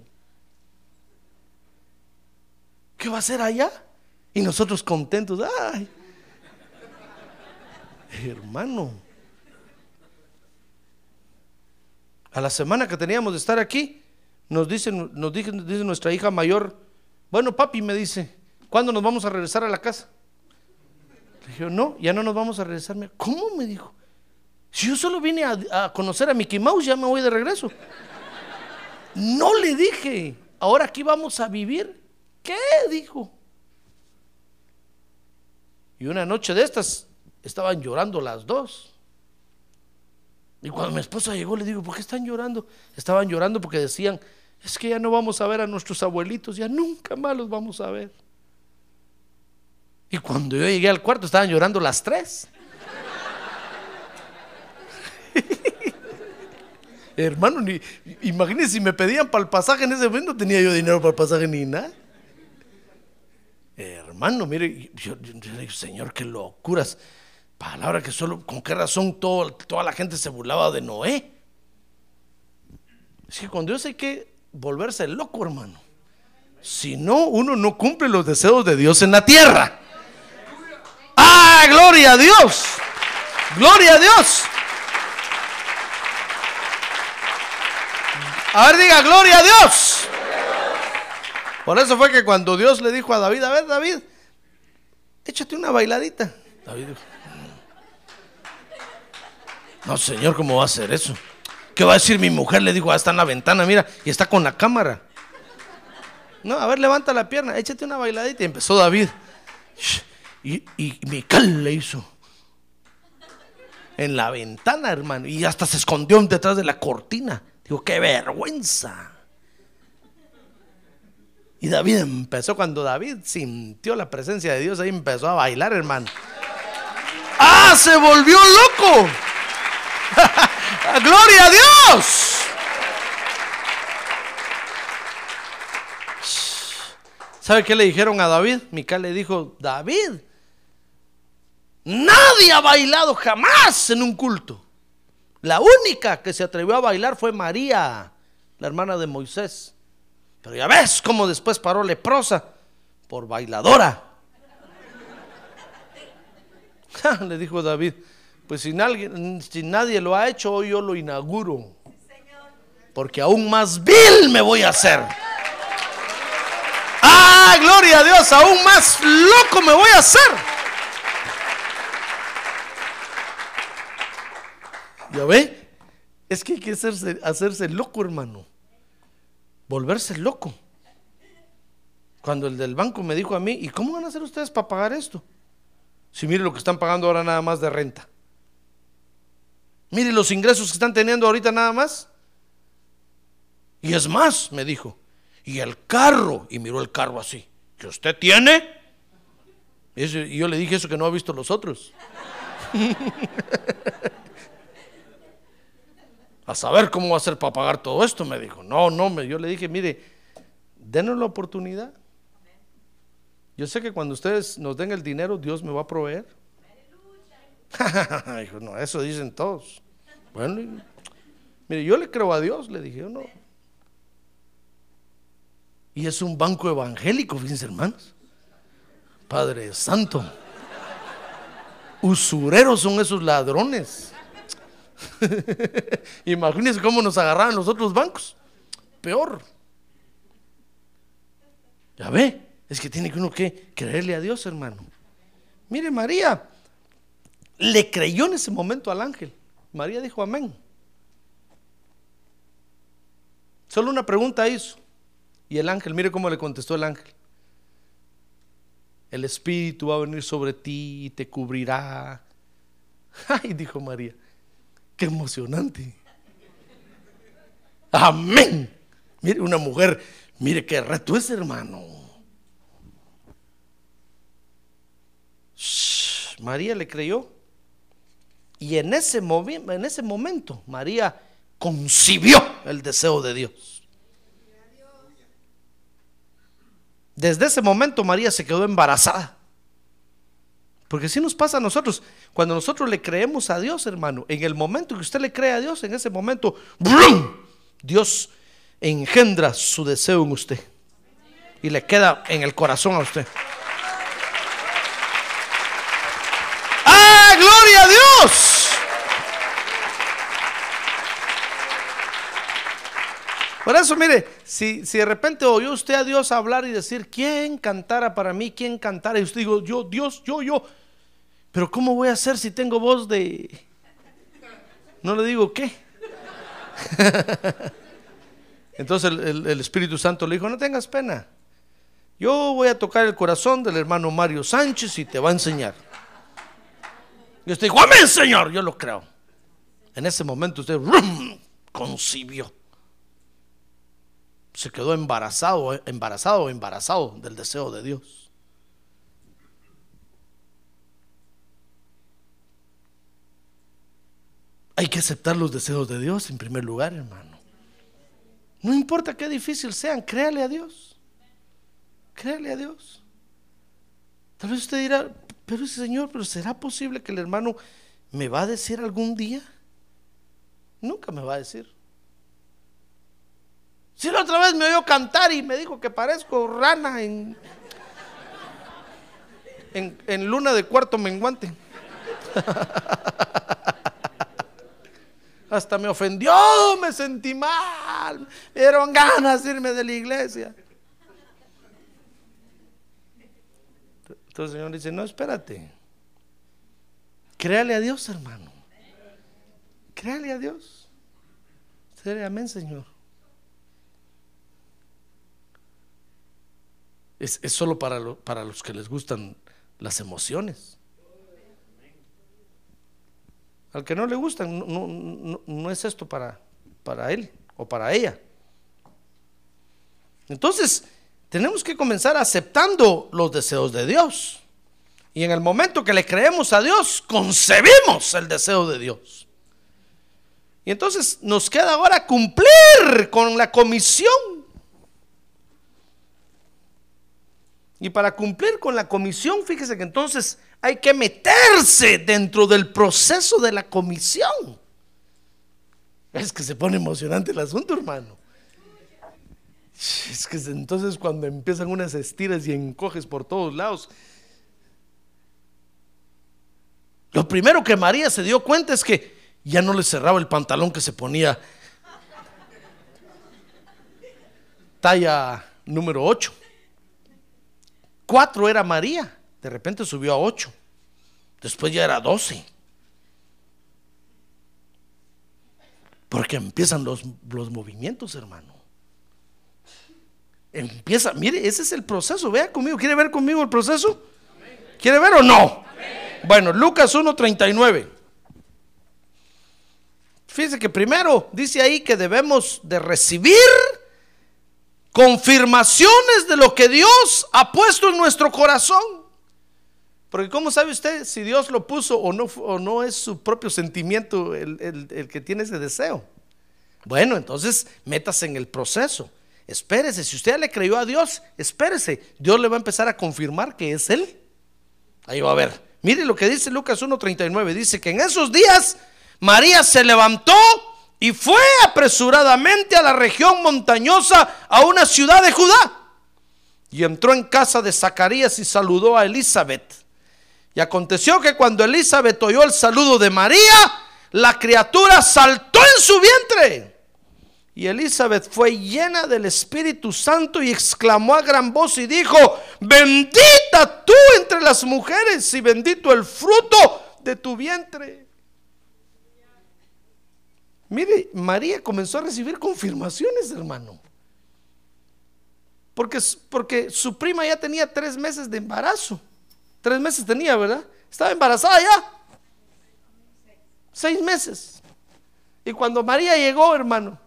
¿Qué va a hacer allá? Y nosotros contentos, ¡ay! Hermano, a la semana que teníamos de estar aquí, nos dice, nos dice, dice nuestra hija mayor, bueno, papi me dice, ¿cuándo nos vamos a regresar a la casa? Le dije, no, ya no nos vamos a regresar. ¿Cómo? Me dijo. Si yo solo vine a, a, conocer a Mickey Mouse, ya me voy de regreso. No le dije, ahora aquí vamos a vivir. ¿Qué? Dijo. Y una noche de estas estaban llorando las dos. Y cuando mi esposa llegó, le digo, ¿por qué están llorando? Estaban llorando porque decían, es que ya no vamos a ver a nuestros abuelitos, ya nunca más los vamos a ver. Y cuando yo llegué al cuarto estaban llorando las tres. Hermano, ni, imagínense si me pedían para el pasaje en ese momento, no tenía yo dinero para el pasaje ni nada. Hermano, mire, yo, digo, Señor, qué locuras. Palabra que solo, ¿con qué razón todo, toda la gente se burlaba de Noé? Es que con Dios hay que volverse loco, hermano. Si no, uno no cumple los deseos de Dios en la tierra. ¡Ah, gloria a Dios! ¡Gloria a Dios! A ver, diga, gloria a Dios. Por eso fue que cuando Dios le dijo a David, a ver, David, échate una bailadita. David dijo, no, Señor, ¿cómo va a hacer eso? ¿Qué va a decir mi mujer? Le dijo, ah, está en la ventana, mira, y está con la cámara. No, a ver, levanta la pierna, échate una bailadita. Y empezó David. Y, y le hizo. En la ventana, hermano. Y hasta se escondió detrás de la cortina. Digo, qué vergüenza. Y David empezó, cuando David sintió la presencia de Dios, ahí empezó a bailar, hermano. ¡Ah! Se volvió loco. ¡Gloria a Dios! ¿Sabe qué le dijeron a David? Mical le dijo, David, nadie ha bailado jamás en un culto. La única que se atrevió a bailar fue María, la hermana de Moisés. Pero ya ves cómo después paró leprosa por bailadora. Le dijo David, pues si nadie, nadie lo ha hecho, hoy yo lo inauguro. Porque aún más vil me voy a hacer. Ah, gloria a Dios, aún más loco me voy a hacer. ¿Ya ve? Es que hay que hacerse, hacerse loco, hermano. Volverse loco. Cuando el del banco me dijo a mí, ¿y cómo van a hacer ustedes para pagar esto? Si mire lo que están pagando ahora nada más de renta. Mire los ingresos que están teniendo ahorita nada más. Y es más, me dijo, y el carro, y miró el carro así, que usted tiene. Y yo le dije eso que no ha visto los otros. a saber cómo va a ser para pagar todo esto, me dijo. No, no, yo le dije, mire, denos la oportunidad. Yo sé que cuando ustedes nos den el dinero, Dios me va a proveer. dijo, no, eso dicen todos. Bueno, mire, yo le creo a Dios, le dije, yo no. Y es un banco evangélico, fíjense hermanos. Padre Santo. Usureros son esos ladrones. Imagínense cómo nos agarraban los otros bancos. Peor. Ya ve, es que tiene que uno que creerle a Dios, hermano. Mire, María le creyó en ese momento al ángel. María dijo amén. Solo una pregunta hizo. Y el ángel, mire cómo le contestó el ángel. El Espíritu va a venir sobre ti y te cubrirá. Ay, dijo María. Qué emocionante. Amén. Mire, una mujer, mire qué reto es, hermano. María le creyó. Y en ese, en ese momento María concibió el deseo de Dios. Desde ese momento María se quedó embarazada. Porque si nos pasa a nosotros, cuando nosotros le creemos a Dios, hermano, en el momento que usted le cree a Dios, en ese momento. Dios engendra su deseo en usted. Y le queda en el corazón a usted. ¡Ah, gloria a Dios! Por eso, mire, si, si de repente oyó usted a Dios hablar y decir, ¿quién cantara para mí? ¿Quién cantara? Y usted digo, yo, Dios, yo, yo. Pero ¿cómo voy a hacer si tengo voz de... No le digo qué. Entonces el, Espíritu Santo le dijo, no tengas pena. Yo voy a tocar el corazón del hermano Mario Sánchez y te va a enseñar. Y usted dijo, amén, Señor. Yo lo creo. En ese momento usted concibió. Se quedó embarazado, embarazado, embarazado del deseo de Dios. Hay que aceptar los deseos de Dios en primer lugar, hermano. No importa qué difícil sean, créale a Dios. Créale a Dios. Tal vez usted dirá, pero Señor, pero ¿será posible que el hermano me va a decir algún día? Nunca me va a decir. Si la otra vez me oyó cantar y me dijo que parezco rana en, en, en luna de cuarto menguante. Hasta me ofendió, me sentí mal, me dieron ganas de irme de la iglesia. Entonces el Señor dice, no, espérate. Créale a Dios, hermano. Créale a Dios. Amén, Señor. Es, solo para, para los que les gustan las emociones. Al que no le no- no es esto para, para él o para ella. Entonces, tenemos que comenzar aceptando los deseos de Dios. Y en el momento que le creemos a Dios, concebimos el deseo de Dios. Y entonces nos queda ahora cumplir con la comisión. Y para cumplir con la comisión, fíjese que entonces hay que meterse dentro del proceso de la comisión. Es que se pone emocionante el asunto, hermano. Es que es entonces cuando empiezan unas estiras y encoges por todos lados. Lo primero que María se dio cuenta es que ya no le cerraba el pantalón que se ponía talla número 8. 4 era María, de repente subió a 8. Después ya era 12. Porque empiezan los, los movimientos, hermano. Empieza, mire, ese es el proceso. Vea conmigo, ¿quiere ver conmigo el proceso? ¿Quiere ver o no? Bueno, Lucas 1.39. Fíjese que primero dice ahí que debemos de recibir confirmaciones de lo que Dios ha puesto en nuestro corazón. Porque ¿cómo sabe usted si Dios lo puso o no, o no es su propio sentimiento el, el- el que tiene ese deseo? Bueno, entonces métase en el proceso. Espérese, si usted le creyó a Dios, espérese. Dios le va a empezar a confirmar que es Él. Ahí va a ver. Mire lo que dice Lucas 1.39. Dice que en esos días María se levantó y fue apresuradamente a la región montañosa, a una ciudad de Judá. Y entró en casa de Zacarías y saludó a Elizabeth. Y aconteció que cuando Elizabeth oyó el saludo de María, la criatura saltó en su vientre. Y Elizabeth fue llena del Espíritu Santo y exclamó a gran voz y dijo, bendita tú entre las mujeres y bendito el fruto de tu vientre. Mire, María comenzó a recibir confirmaciones, hermano. Porque, porque su prima ya tenía tres meses de embarazo. Tres meses tenía, ¿verdad? Estaba embarazada ya. Seis meses. Y cuando María llegó, hermano,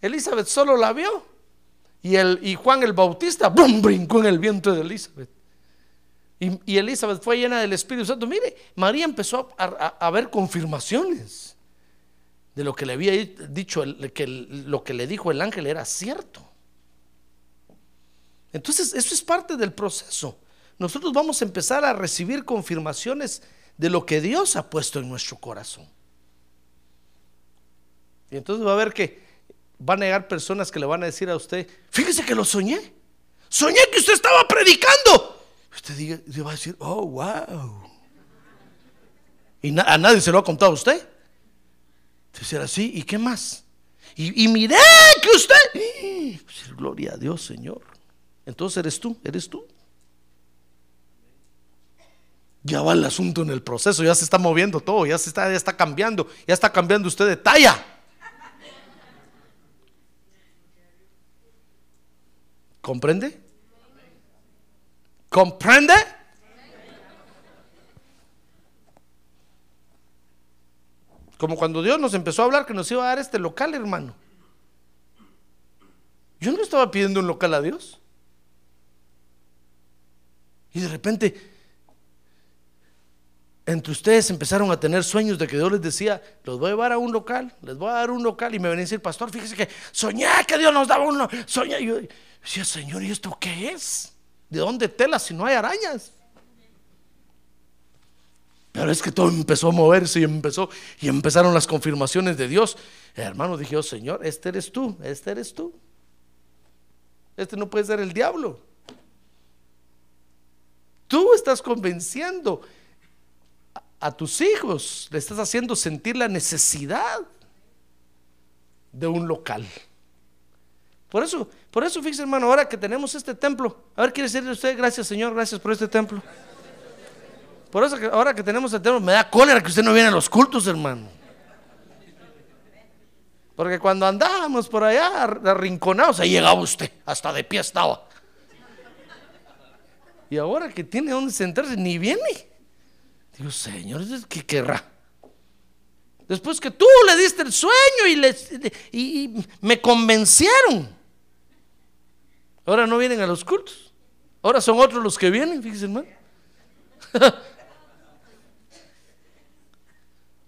Elizabeth solo la vio. Y, el, y Juan el Bautista, brincó en el vientre de Elizabeth. Y, y Elizabeth fue llena del Espíritu Santo. Mire, María empezó a, ver confirmaciones de lo que le había dicho, que lo que le dijo el ángel era cierto. Entonces, eso es parte del proceso. Nosotros vamos a empezar a recibir confirmaciones de lo que Dios ha puesto en nuestro corazón. Y entonces va a ver que van a llegar personas que le van a decir a usted, fíjese que lo soñé. Soñé que usted estaba predicando. Usted diga, va a decir, oh, wow. Y a nadie se lo ha contado a usted. Entonces así, ¿y qué más? Y, miré que usted, Pues, gloria a Dios, Señor. Entonces eres tú, eres tú. Ya va el asunto en el proceso, ya se está moviendo todo, ya se está, ya está cambiando, ya está cambiando usted de talla. ¿Comprende? ¿Comprende? Como cuando Dios nos empezó a hablar que nos iba a dar este local, hermano. Yo no estaba pidiendo un local a Dios. Y de repente, entre ustedes empezaron a tener sueños de que Dios les decía, los voy a llevar a un local, les voy a dar un local. Y me venía a decir, pastor, fíjese que soñé que Dios nos daba uno. Soñé. Y yo decía, Señor, ¿y esto qué es? ¿De dónde tela si no hay arañas? Pero es que todo empezó a moverse y empezó y empezaron las confirmaciones de Dios. Hermano, dije, oh Señor, este eres tú, este eres tú. Este no puede ser el diablo. Tú estás convenciendo a, tus hijos, le estás haciendo sentir la necesidad de un local. Por eso, por eso, fíjese hermano, ahora que tenemos este templo, a ver, quiere decirle usted, gracias Señor, gracias por este templo. Por eso ahora que tenemos el templo, me da cólera que usted no viene a los cultos, hermano. Porque cuando andábamos por allá arrinconados, ahí llegaba usted, hasta de pie estaba. Y ahora que tiene donde sentarse, ni viene. Digo, Señor, ¿qué querrá? Después que tú le diste el sueño y, les, y, me convencieron. Ahora no vienen a los cultos. Ahora son otros los que vienen, fíjese, hermano.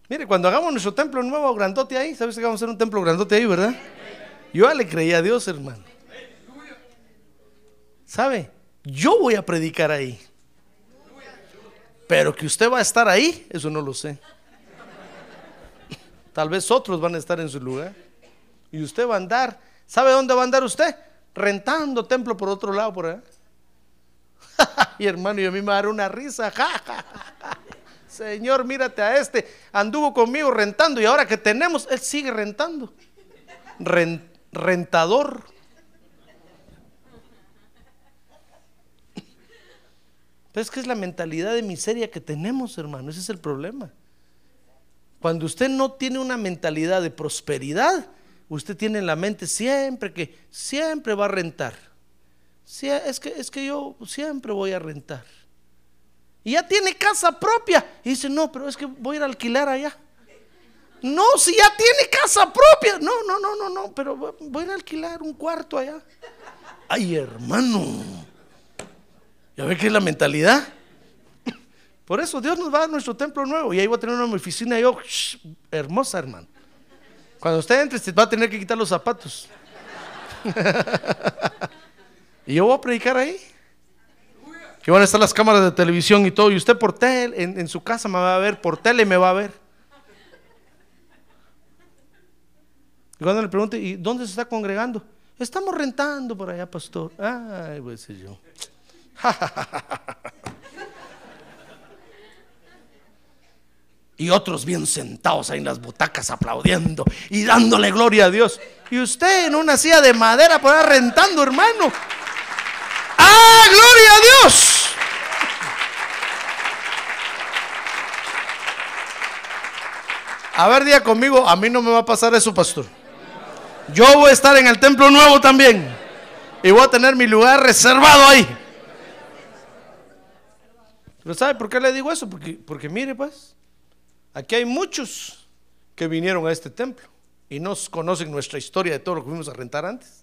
Mire, cuando hagamos nuestro templo nuevo, grandote ahí, ¿sabes que vamos a hacer un templo grandote ahí, verdad? Yo ya le creí a Dios, hermano. ¿Sabe? Yo voy a predicar ahí. Pero que usted va a estar ahí, eso no lo sé. Tal vez otros van a estar en su lugar. Y usted va a andar. ¿Sabe dónde va a andar usted? Rentando templo por otro lado, por allá. y hermano, y a mí me va a dar una risa. Señor, mírate a este. Anduvo conmigo rentando y ahora que tenemos, él sigue rentando. Ren- rentador. Pero es que es la mentalidad de miseria que tenemos, hermano. Ese es el problema. Cuando usted no tiene una mentalidad de prosperidad, usted tiene en la mente siempre que siempre va a rentar. Es, que, es que yo siempre voy a rentar. Y ya tiene casa propia. Y dice, no, pero es que voy a ir a alquilar allá. No, si ya tiene casa propia. No, no, no, no, no, pero voy a alquilar un cuarto allá. Ay, hermano. ¿Ya ve qué es la mentalidad? Por eso Dios nos va a dar nuestro templo nuevo. Y ahí voy a tener una oficina yo, hermosa, hermano. Cuando usted entre, se va a tener que quitar los zapatos. y yo voy a predicar ahí. Que van a estar las cámaras de televisión y todo. Y usted por tele, en, en su casa me va a ver, por tele me va a ver. Y cuando le pregunte, ¿y dónde se está congregando? Estamos rentando por allá, pastor. Ay, pues yo. y otros bien sentados ahí en las butacas aplaudiendo y dándole gloria a Dios. Y usted en una silla de madera por ahí rentando, hermano. ¡Ah, gloria a Dios! A ver, día conmigo, a mí no me va a pasar eso, pastor. Yo voy a estar en el templo nuevo también. Y voy a tener mi lugar reservado ahí. Pero ¿sabe por qué le digo eso? Porque, mire pues, aquí hay muchos que vinieron a este templo y no conocen nuestra historia de todo lo que fuimos a rentar antes.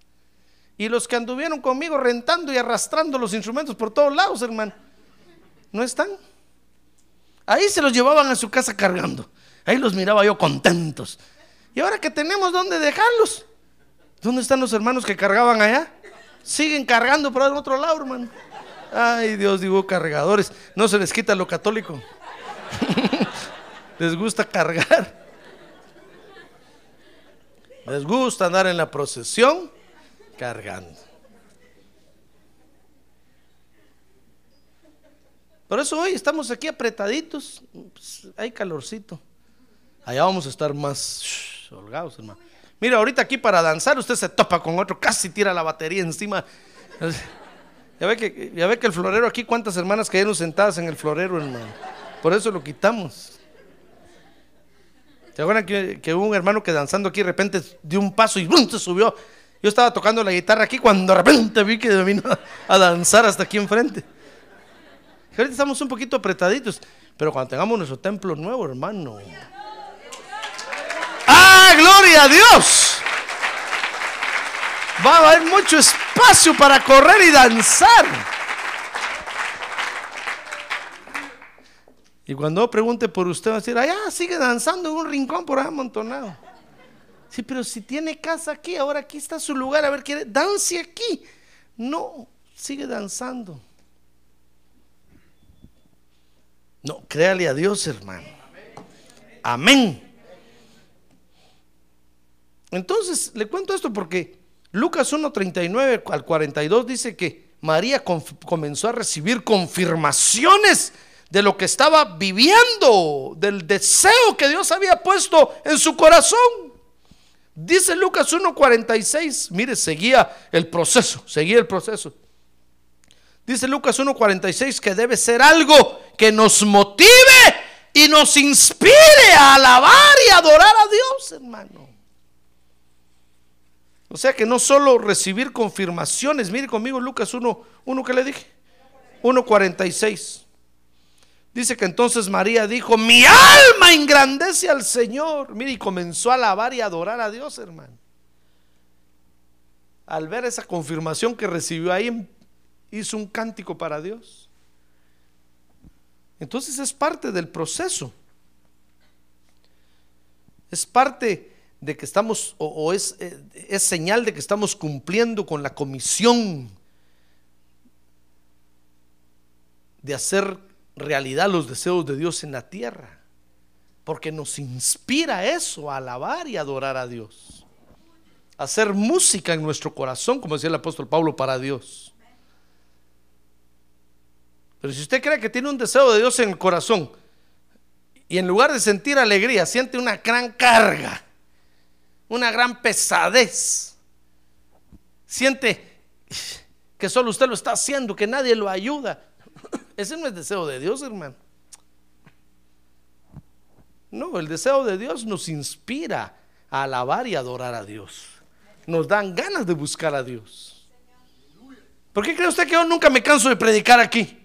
Y los que anduvieron conmigo rentando y arrastrando los instrumentos por todos lados, hermano. no están. Ahí se los llevaban a su casa cargando. Ahí los miraba yo contentos. ¿Y ahora que tenemos dónde dejarlos? ¿Dónde están los hermanos que cargaban allá? Siguen cargando por el otro lado, hermano. Ay, Dios, digo, cargadores. No se les quita lo católico. les gusta cargar. Les gusta andar en la procesión cargando. Por eso hoy estamos aquí apretaditos. Pues, hay calorcito. Allá vamos a estar más holgados, hermano. Mira, ahorita aquí para danzar usted se topa con otro, casi tira la batería encima. Ya ve que, ya ve que el florero aquí, cuántas hermanas cayeron sentadas en el florero, hermano. Por eso lo quitamos. ¿Se acuerdan que, hubo un hermano que danzando aquí de repente dio un paso y se subió? Yo estaba tocando la guitarra aquí cuando de repente vi que vino a danzar hasta aquí enfrente. Ahorita estamos un poquito apretaditos, pero cuando tengamos nuestro templo nuevo, hermano. ¡Ah, gloria a Dios! Va a haber mucho espacio para correr y danzar. Y cuando pregunte por usted, va a decir, allá sigue danzando en un rincón por ahí amontonado. Sí, pero si tiene casa aquí, ahora aquí está su lugar, a ver, quiere, dance aquí. No, sigue danzando. No, créale a Dios, hermano. Amén. Entonces, le cuento esto porque Lucas 1.39 al 42 dice que María comenzó a recibir confirmaciones de lo que estaba viviendo, del deseo que Dios había puesto en su corazón. Dice Lucas 1.46, mire, seguía el proceso, seguía el proceso. Dice Lucas 1.46 que debe ser algo que nos motive y nos inspire a alabar y adorar a Dios, hermano. O sea que no solo recibir confirmaciones, mire conmigo Lucas 1, 1 que le dije, 1.46. Dice que entonces María dijo, mi alma engrandece al Señor. Mire, y comenzó a alabar y adorar a Dios, hermano. Al ver esa confirmación que recibió ahí, hizo un cántico para Dios. Entonces es parte del proceso. Es parte de que estamos, o, es, eh, es señal de que estamos cumpliendo con la comisión de hacer realidad los deseos de Dios en la tierra. Porque nos inspira eso, a alabar y adorar a Dios. Hacer música en nuestro corazón, como decía el apóstol Pablo, para Dios. Pero si usted cree que tiene un deseo de Dios en el corazón y en lugar de sentir alegría, siente una gran carga, una gran pesadez, siente que solo usted lo está haciendo, que nadie lo ayuda. Ese no es deseo de Dios, hermano. No, el deseo de Dios nos inspira a alabar y adorar a Dios. Nos dan ganas de buscar a Dios. ¿Por qué cree usted que yo nunca me canso de predicar aquí?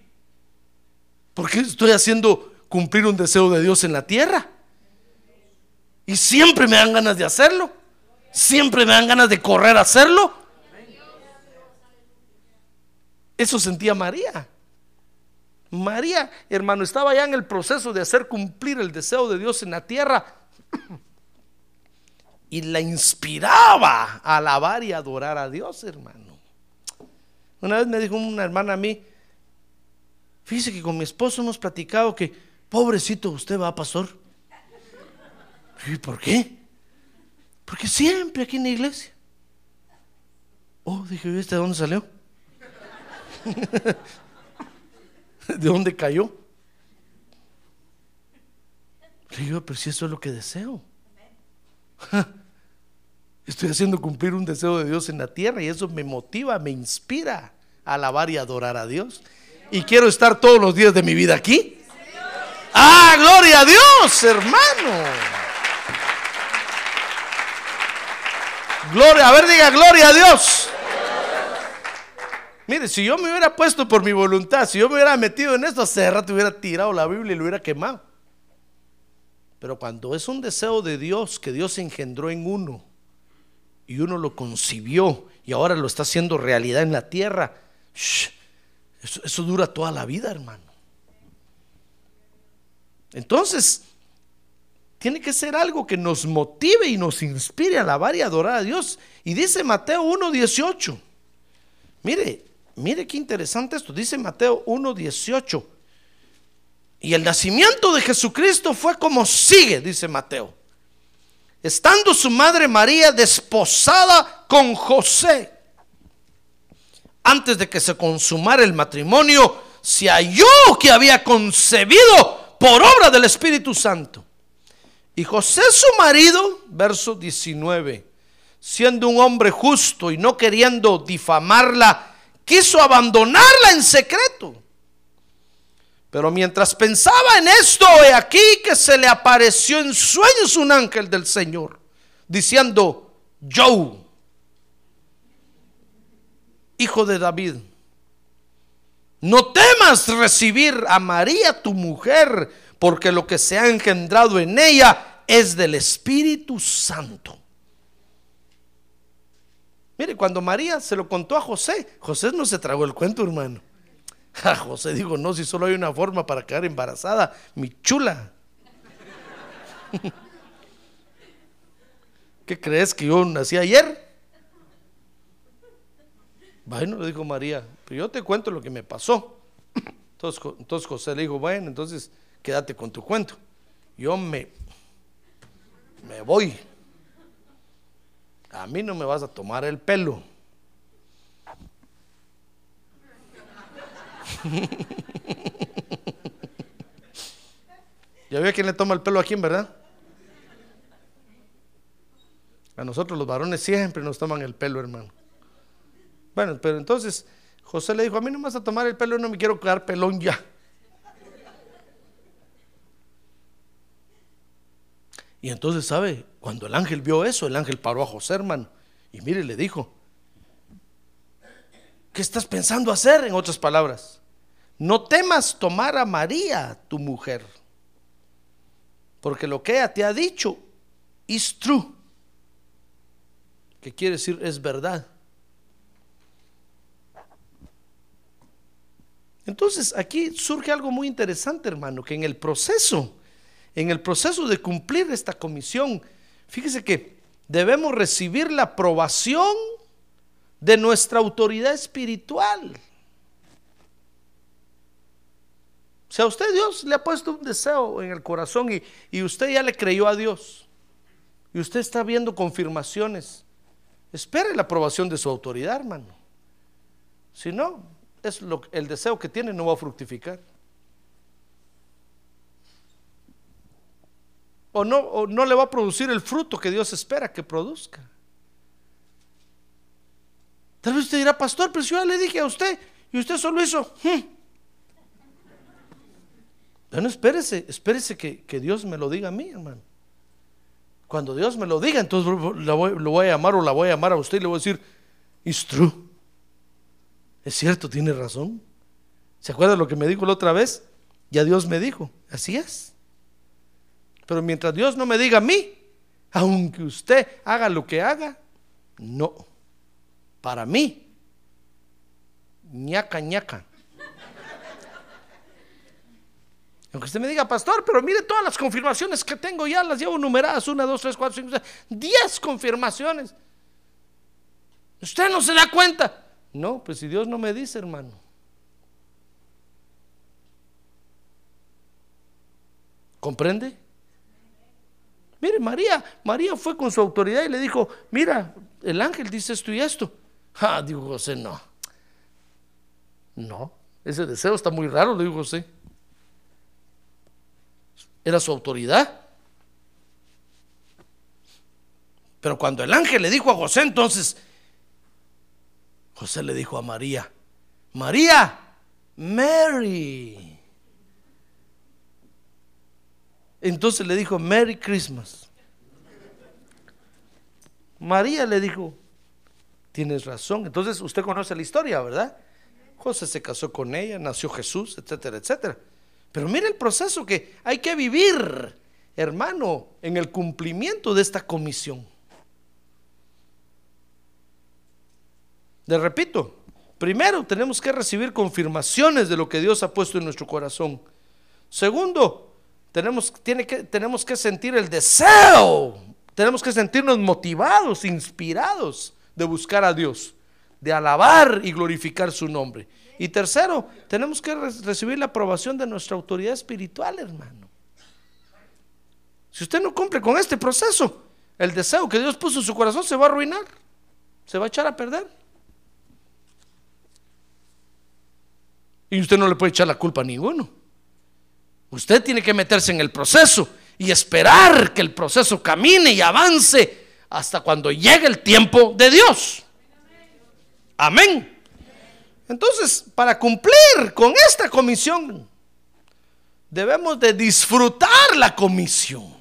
Porque estoy haciendo cumplir un deseo de Dios en la tierra. Y siempre me dan ganas de hacerlo. Siempre me dan ganas de correr a hacerlo. Eso sentía María. María, hermano, estaba ya en el proceso de hacer cumplir el deseo de Dios en la tierra. Y la inspiraba a alabar y adorar a Dios, hermano. Una vez me dijo una hermana a mí, Fíjese que con mi esposo hemos platicado que, pobrecito, usted va, pastor. ¿Y por qué? Porque siempre aquí en la iglesia. Oh, dije, ¿viste de dónde salió? ¿De dónde cayó? Le digo, pero si eso es lo que deseo. Estoy haciendo cumplir un deseo de Dios en la tierra y eso me motiva, me inspira a alabar y adorar a Dios y quiero estar todos los días de mi vida aquí. Ah, gloria a Dios, hermano. Gloria, a ver, diga gloria a Dios. Mire, si yo me hubiera puesto por mi voluntad, si yo me hubiera metido en esto, hace rato hubiera tirado la Biblia y lo hubiera quemado. Pero cuando es un deseo de Dios que Dios engendró en uno y uno lo concibió y ahora lo está haciendo realidad en la tierra, eso, dura toda la vida, hermano. Entonces, tiene que ser algo que nos motive y nos inspire a alabar y adorar a Dios. Y dice Mateo 1.18. Mire, mire qué interesante esto. Dice Mateo 1.18. Y el nacimiento de Jesucristo fue como sigue, dice Mateo. Estando su madre María desposada con José, antes de que se consumara el matrimonio, se halló que había concebido por obra del Espíritu Santo. Y José su marido, verso 19, siendo un hombre justo y no queriendo difamarla, quiso abandonarla en secreto. Pero mientras pensaba en esto, he aquí que se le apareció en sueños un ángel del Señor, diciendo, Joe, hijo de David, no temas recibir a María tu mujer, porque lo que se ha engendrado en ella es del Espíritu Santo. Mire, cuando María se lo contó a José, José no se tragó el cuento, hermano. José dijo, no, si solo hay una forma para quedar embarazada, mi chula. ¿Qué crees que yo nací ayer? Bueno, le dijo María, pero yo te cuento lo que me pasó. Entonces, entonces José le dijo, bueno, entonces quédate con tu cuento. Yo me, me voy. A mí no me vas a tomar el pelo. ya ve a quién le toma el pelo a quién, ¿verdad? A nosotros los varones siempre nos toman el pelo, hermano. Bueno, pero entonces José le dijo, a mí no me vas a tomar el pelo, no me quiero quedar pelón ya. Y entonces, ¿sabe? Cuando el ángel vio eso, el ángel paró a José, hermano. Y mire, le dijo, ¿qué estás pensando hacer? En otras palabras, no temas tomar a María, tu mujer, porque lo que ella te ha dicho es true, que quiere decir es verdad. Entonces aquí surge algo muy interesante, hermano, que en el proceso, en el proceso de cumplir esta comisión, fíjese que debemos recibir la aprobación de nuestra autoridad espiritual. O sea, usted Dios le ha puesto un deseo en el corazón y, usted ya le creyó a Dios. Y usted está viendo confirmaciones. Espere la aprobación de su autoridad, hermano. Si no, es lo, el deseo que tiene no va a fructificar. O no, o no le va a producir el fruto que Dios espera que produzca. Tal vez usted dirá, pastor, pero yo le dije a usted y usted solo hizo. Hmm". Bueno, espérese, espérese que, Dios me lo diga a mí, hermano. Cuando Dios me lo diga, entonces lo voy, a llamar o la voy a llamar a usted y le voy a decir, it's true. Es cierto, tiene razón. ¿Se acuerda lo que me dijo la otra vez? Ya Dios me dijo, así es. Pero mientras Dios no me diga a mí, aunque usted haga lo que haga, no. Para mí, ñaca, ñaca. Aunque usted me diga, pastor, pero mire todas las confirmaciones que tengo, ya las llevo numeradas, una, dos, tres, cuatro, cinco, seis, diez confirmaciones. Usted no se da cuenta. No, pues si Dios no me dice, hermano. ¿Comprende? Mire, María, María fue con su autoridad y le dijo, mira, el ángel dice esto y esto. Ah, dijo José, no. No, ese deseo está muy raro, le dijo José era su autoridad. Pero cuando el ángel le dijo a José, entonces, José le dijo a María, María, Mary. Entonces le dijo, Merry Christmas. María le dijo, tienes razón. Entonces usted conoce la historia, ¿verdad? José se casó con ella, nació Jesús, etcétera, etcétera. Pero mire el proceso que hay que vivir, hermano, en el cumplimiento de esta comisión. Le repito, primero tenemos que recibir confirmaciones de lo que Dios ha puesto en nuestro corazón. Segundo, tenemos, tiene que, tenemos que sentir el deseo, tenemos que sentirnos motivados, inspirados de buscar a Dios, de alabar y glorificar su nombre. Y tercero, tenemos que re- recibir la aprobación de nuestra autoridad espiritual, hermano. Si usted no cumple con este proceso, el deseo que Dios puso en su corazón se va a arruinar, se va a echar a perder. Y usted no le puede echar la culpa a ninguno. Usted tiene que meterse en el proceso y esperar que el proceso camine y avance hasta cuando llegue el tiempo de Dios. Amén. Entonces, para cumplir con esta comisión, debemos de disfrutar la comisión.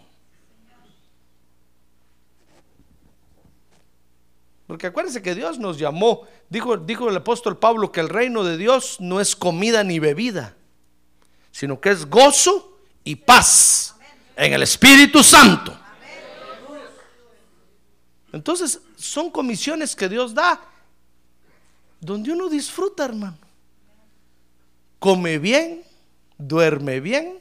Porque acuérdense que Dios nos llamó, dijo, dijo el apóstol Pablo que el reino de Dios no es comida ni bebida, sino que es gozo y paz en el Espíritu Santo. Entonces, son comisiones que Dios da donde uno disfruta, hermano. Come bien, duerme bien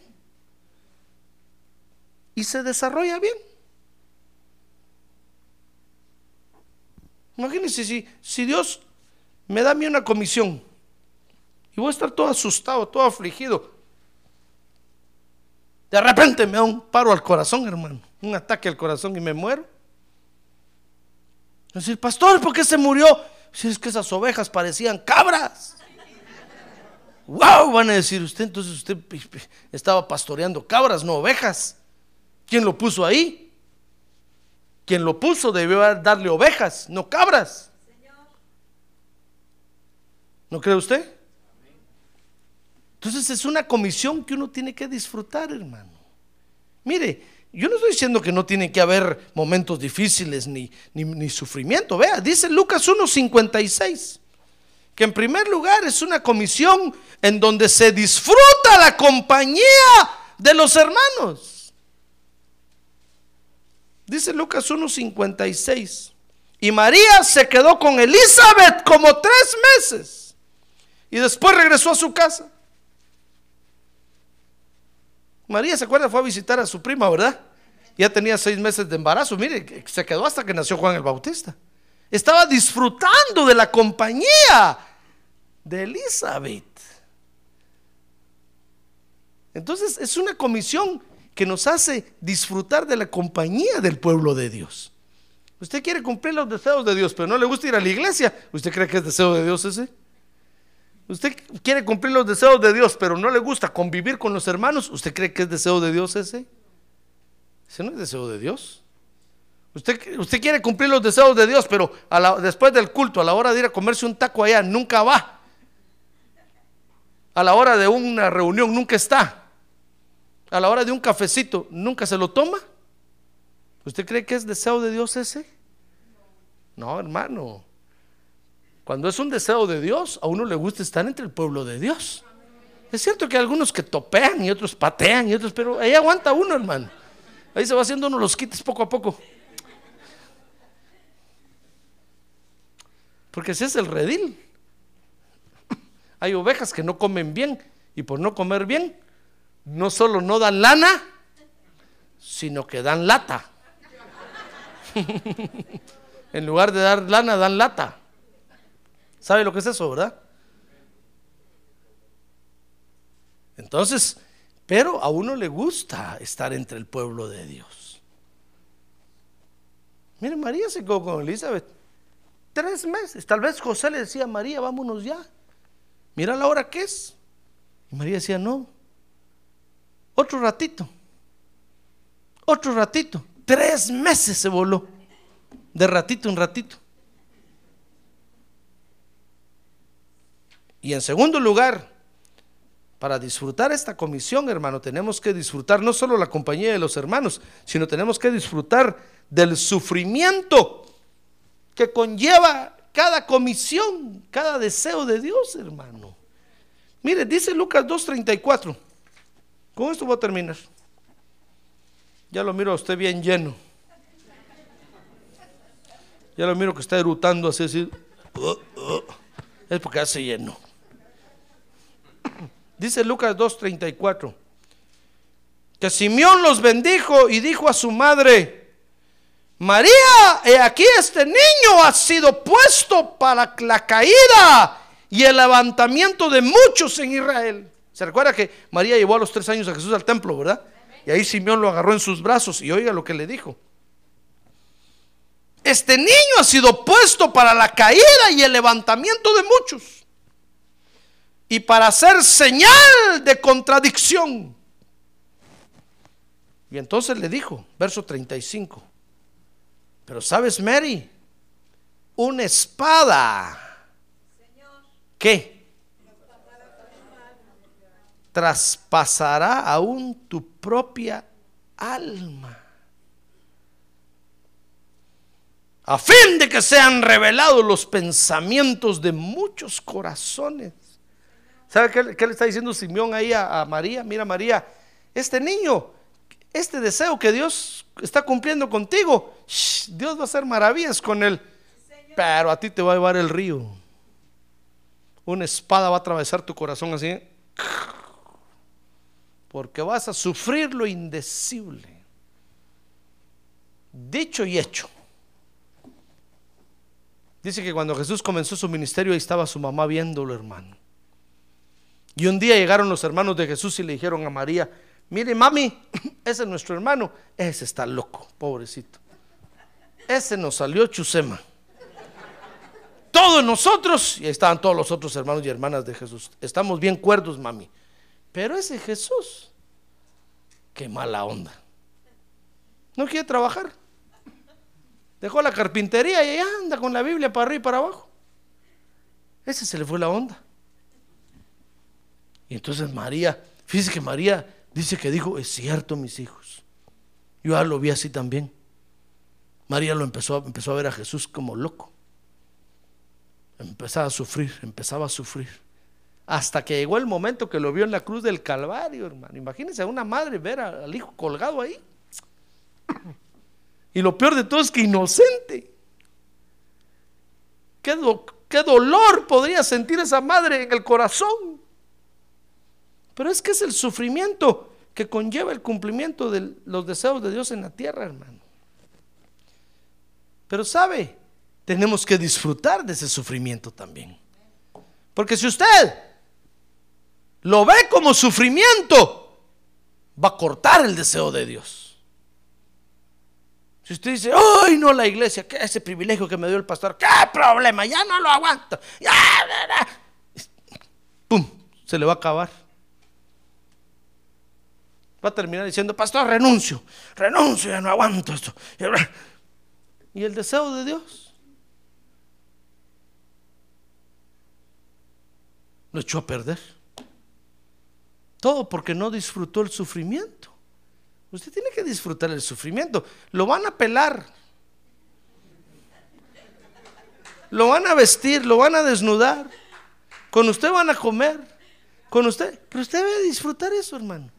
y se desarrolla bien. Imagínense si, si Dios me da a mí una comisión y voy a estar todo asustado, todo afligido. De repente me da un paro al corazón, hermano, un ataque al corazón y me muero. Decir, pastor, ¿por qué se murió? Si es que esas ovejas parecían cabras. Wow, van a decir usted, entonces usted estaba pastoreando cabras, no ovejas. ¿Quién lo puso ahí? Quien lo puso debió darle ovejas, no cabras. ¿No cree usted? Entonces es una comisión que uno tiene que disfrutar, hermano. Mire, yo no estoy diciendo que no tiene que haber momentos difíciles ni, ni, sufrimiento. Vea, dice Lucas 1.56, que en primer lugar es una comisión en donde se disfruta la compañía de los hermanos. Dice Lucas 1.56. Y María se quedó con Elizabeth como tres meses. Y después regresó a su casa. María, ¿se acuerda? Fue a visitar a su prima, ¿verdad? Ya tenía seis meses de embarazo. Mire, se quedó hasta que nació Juan el Bautista. Estaba disfrutando de la compañía de Elizabeth. Entonces es una comisión que nos hace disfrutar de la compañía del pueblo de Dios. Usted quiere cumplir los deseos de Dios, pero no le gusta ir a la iglesia. ¿Usted cree que es deseo de Dios ese? Usted quiere cumplir los deseos de Dios, pero no le gusta convivir con los hermanos. ¿Usted cree que es deseo de Dios ese? Ese no es deseo de Dios. Usted, usted quiere cumplir los deseos de Dios, pero después del culto, a la hora de ir a comerse un taco allá, nunca va. A la hora de una reunión, nunca está. A la hora de un cafecito, nunca se lo toma. ¿Usted cree que es deseo de Dios ese? No, hermano. Cuando es un deseo de Dios, a uno le gusta estar entre el pueblo de Dios. Es cierto que hay algunos que topean y otros patean y otros, pero ahí aguanta uno, hermano. Ahí se va haciendo uno los quites poco a poco. Porque ese es el redil. Hay ovejas que no comen bien y por no comer bien, no solo no dan lana, sino que dan lata. en lugar de dar lana, dan lata. ¿Sabe lo que es eso, verdad? Entonces, pero a uno le gusta estar entre el pueblo de Dios. Mire, María se quedó con Elizabeth tres meses. Tal vez José le decía a María, vámonos ya. Mira la hora que es. Y María decía, no. Otro ratito. Otro ratito. Tres meses se voló. De ratito en ratito. Y en segundo lugar, para disfrutar esta comisión, hermano, tenemos que disfrutar no solo la compañía de los hermanos, sino tenemos que disfrutar del sufrimiento que conlleva cada comisión, cada deseo de Dios, hermano. Mire, dice Lucas 2.34. Con esto voy a terminar. Ya lo miro a usted bien lleno. Ya lo miro que está erutando así, así. Uh, uh. Es porque hace lleno. Dice Lucas 2.34. que Simeón los bendijo y dijo a su madre, María, he aquí este niño ha sido puesto para la caída y el levantamiento de muchos en Israel. ¿Se recuerda que María llevó a los tres años a Jesús al templo, verdad? Y ahí Simeón lo agarró en sus brazos y oiga lo que le dijo. Este niño ha sido puesto para la caída y el levantamiento de muchos. Y para hacer señal de contradicción. Y entonces le dijo, verso 35, pero sabes, Mary, una espada. ¿Qué? Traspasará aún tu propia alma. A fin de que sean revelados los pensamientos de muchos corazones. ¿Sabe qué, le está diciendo Simeón ahí a, a María? Mira María, este niño este deseo que Dios está cumpliendo contigo, Dios va a hacer maravillas con él. Pero a ti te va a llevar el río. Una espada va a atravesar tu corazón así. Porque vas a sufrir lo indecible. Dicho y hecho. Dice que cuando Jesús comenzó su ministerio, ahí estaba su mamá viéndolo, hermano. Y un día llegaron los hermanos de Jesús y le dijeron a María, Mire, mami, ese es nuestro hermano. Ese está loco, pobrecito. Ese nos salió chusema. Todos nosotros, y ahí estaban todos los otros hermanos y hermanas de Jesús. Estamos bien cuerdos, mami. Pero ese Jesús, qué mala onda. No quiere trabajar. Dejó la carpintería y anda con la Biblia para arriba y para abajo. Ese se le fue la onda. Y entonces María, fíjese que María Dice que dijo, es cierto mis hijos. Yo ya lo vi así también. María lo empezó, empezó a ver a Jesús como loco. Empezaba a sufrir, empezaba a sufrir. Hasta que llegó el momento que lo vio en la cruz del Calvario, hermano. Imagínense a una madre ver al hijo colgado ahí. Y lo peor de todo es que inocente. ¿Qué, qué dolor podría sentir esa madre en el corazón? Pero es que es el sufrimiento que conlleva el cumplimiento de los deseos de Dios en la tierra, hermano. Pero sabe, tenemos que disfrutar de ese sufrimiento también. Porque si usted lo ve como sufrimiento, va a cortar el deseo de Dios. Si usted dice, ay, no, la iglesia, que ese privilegio que me dio el pastor, qué problema, ya no lo aguanto, pum, se le va a acabar va a terminar diciendo, pastor, renuncio, renuncio, ya no aguanto esto. Y el deseo de Dios lo echó a perder. Todo porque no disfrutó el sufrimiento. Usted tiene que disfrutar el sufrimiento. Lo van a pelar. Lo van a vestir, lo van a desnudar. Con usted van a comer. Con usted. Pero usted debe disfrutar eso, hermano.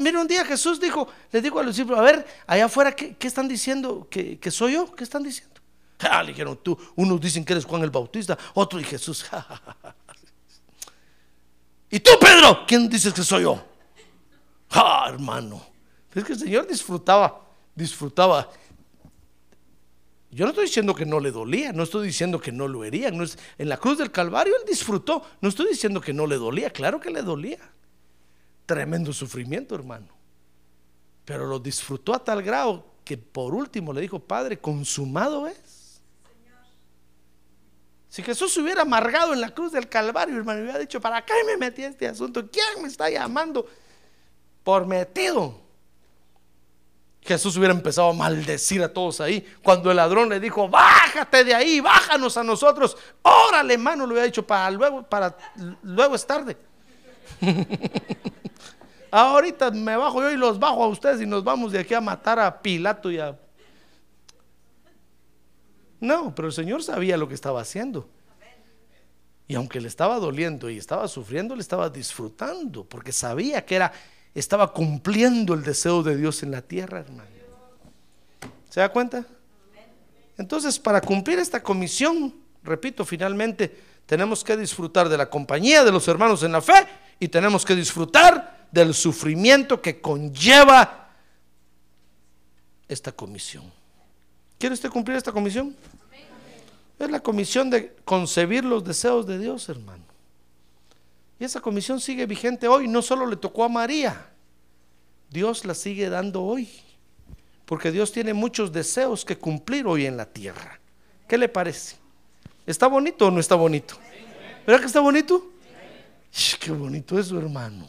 Mira, un día Jesús dijo, le dijo a los discípulos, a ver, allá afuera, ¿qué, están diciendo? ¿Que, soy yo? ¿Qué están diciendo? Ah, le dijeron, tú, unos dicen que eres Juan el Bautista, otro y Jesús. ¿Y tú, Pedro? ¿Quién dices que soy yo? Ah, hermano. Es que el Señor disfrutaba, disfrutaba. Yo no estoy diciendo que no le dolía, no estoy diciendo que no lo herían. En la cruz del Calvario él disfrutó. No estoy diciendo que no le dolía, claro que le dolía tremendo sufrimiento, hermano. Pero lo disfrutó a tal grado que por último le dijo, Padre, consumado es. Si Jesús se hubiera amargado en la cruz del Calvario, hermano, hubiera dicho, ¿para qué me metí en este asunto? ¿Quién me está llamando por metido? Jesús hubiera empezado a maldecir a todos ahí. Cuando el ladrón le dijo, bájate de ahí, bájanos a nosotros. Órale, hermano, le hubiera dicho, para luego, para luego es tarde. Ahorita me bajo yo y los bajo a ustedes y nos vamos de aquí a matar a Pilato y a... No, pero el Señor sabía lo que estaba haciendo. Y aunque le estaba doliendo y estaba sufriendo, le estaba disfrutando, porque sabía que era, estaba cumpliendo el deseo de Dios en la tierra, hermano. ¿Se da cuenta? Entonces, para cumplir esta comisión, repito, finalmente tenemos que disfrutar de la compañía de los hermanos en la fe y tenemos que disfrutar del sufrimiento que conlleva esta comisión. ¿Quiere usted cumplir esta comisión? Es la comisión de concebir los deseos de Dios, hermano. Y esa comisión sigue vigente hoy. No solo le tocó a María, Dios la sigue dando hoy. Porque Dios tiene muchos deseos que cumplir hoy en la tierra. ¿Qué le parece? ¿Está bonito o no está bonito? ¿Verdad que está bonito? Qué bonito eso, hermano.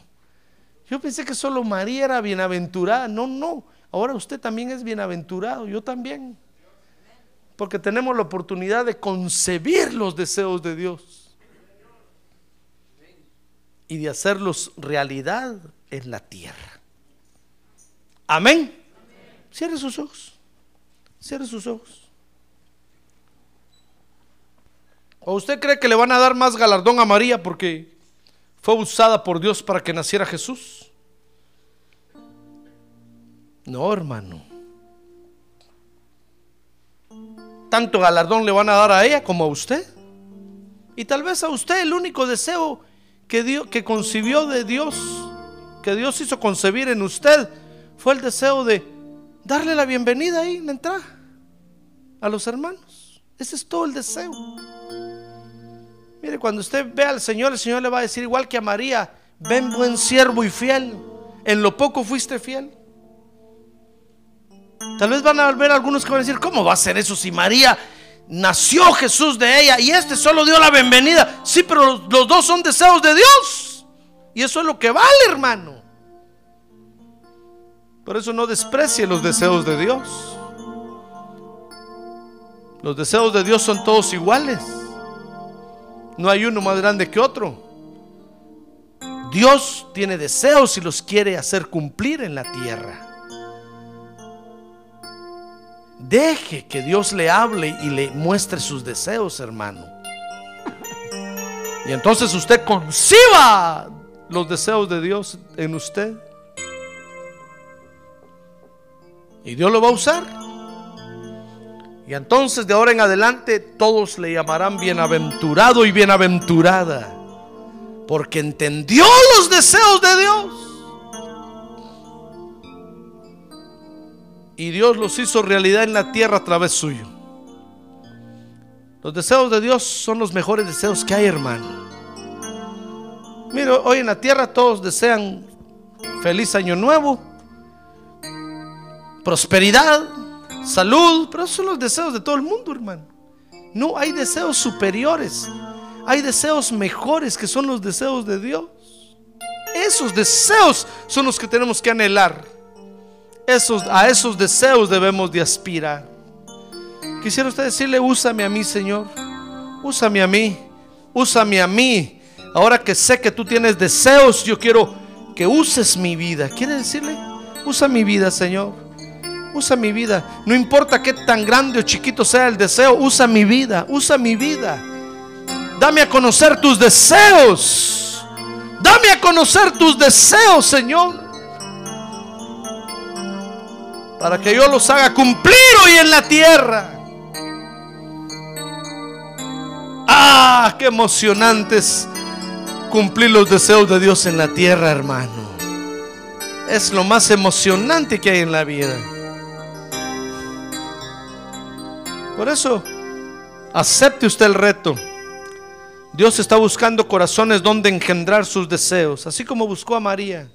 Yo pensé que solo María era bienaventurada. No, no. Ahora usted también es bienaventurado. Yo también. Porque tenemos la oportunidad de concebir los deseos de Dios. Y de hacerlos realidad en la tierra. Amén. Cierre sus ojos. Cierre sus ojos. ¿O usted cree que le van a dar más galardón a María porque fue usada por Dios para que naciera Jesús? No, hermano. Tanto galardón le van a dar a ella como a usted. Y tal vez a usted el único deseo que, Dios, que concibió de Dios, que Dios hizo concebir en usted, fue el deseo de darle la bienvenida ahí en la entrada a los hermanos. Ese es todo el deseo. Mire, cuando usted ve al Señor, el Señor le va a decir igual que a María, ven buen siervo y fiel. En lo poco fuiste fiel. Tal vez van a ver algunos que van a decir, ¿cómo va a ser eso si María nació Jesús de ella y este solo dio la bienvenida? Sí, pero los dos son deseos de Dios. Y eso es lo que vale, hermano. Por eso no desprecie los deseos de Dios. Los deseos de Dios son todos iguales. No hay uno más grande que otro. Dios tiene deseos y los quiere hacer cumplir en la tierra. Deje que Dios le hable y le muestre sus deseos, hermano. Y entonces usted conciba los deseos de Dios en usted. Y Dios lo va a usar. Y entonces de ahora en adelante todos le llamarán bienaventurado y bienaventurada. Porque entendió los deseos de Dios. Y Dios los hizo realidad en la tierra a través suyo. Los deseos de Dios son los mejores deseos que hay, hermano. Mire, hoy en la tierra todos desean feliz año nuevo, prosperidad, salud, pero esos son los deseos de todo el mundo, hermano. No, hay deseos superiores, hay deseos mejores que son los deseos de Dios. Esos deseos son los que tenemos que anhelar. Esos, a esos deseos debemos de aspirar. Quisiera usted decirle, úsame a mí, Señor. Úsame a mí. Úsame a mí. Ahora que sé que tú tienes deseos, yo quiero que uses mi vida. ¿Quiere decirle? Usa mi vida, Señor. Usa mi vida. No importa qué tan grande o chiquito sea el deseo, usa mi vida. Usa mi vida. Dame a conocer tus deseos. Dame a conocer tus deseos, Señor. Para que yo los haga cumplir hoy en la tierra. Ah, qué emocionante es cumplir los deseos de Dios en la tierra, hermano. Es lo más emocionante que hay en la vida. Por eso, acepte usted el reto. Dios está buscando corazones donde engendrar sus deseos, así como buscó a María.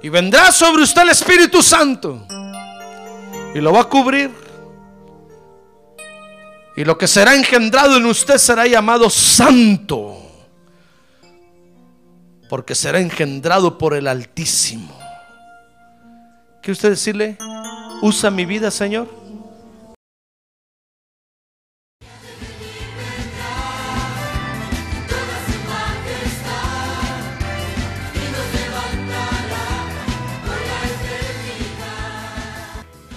Y vendrá sobre usted el Espíritu Santo y lo va a cubrir. Y lo que será engendrado en usted será llamado santo, porque será engendrado por el Altísimo. ¿Quiere usted decirle, usa mi vida, Señor?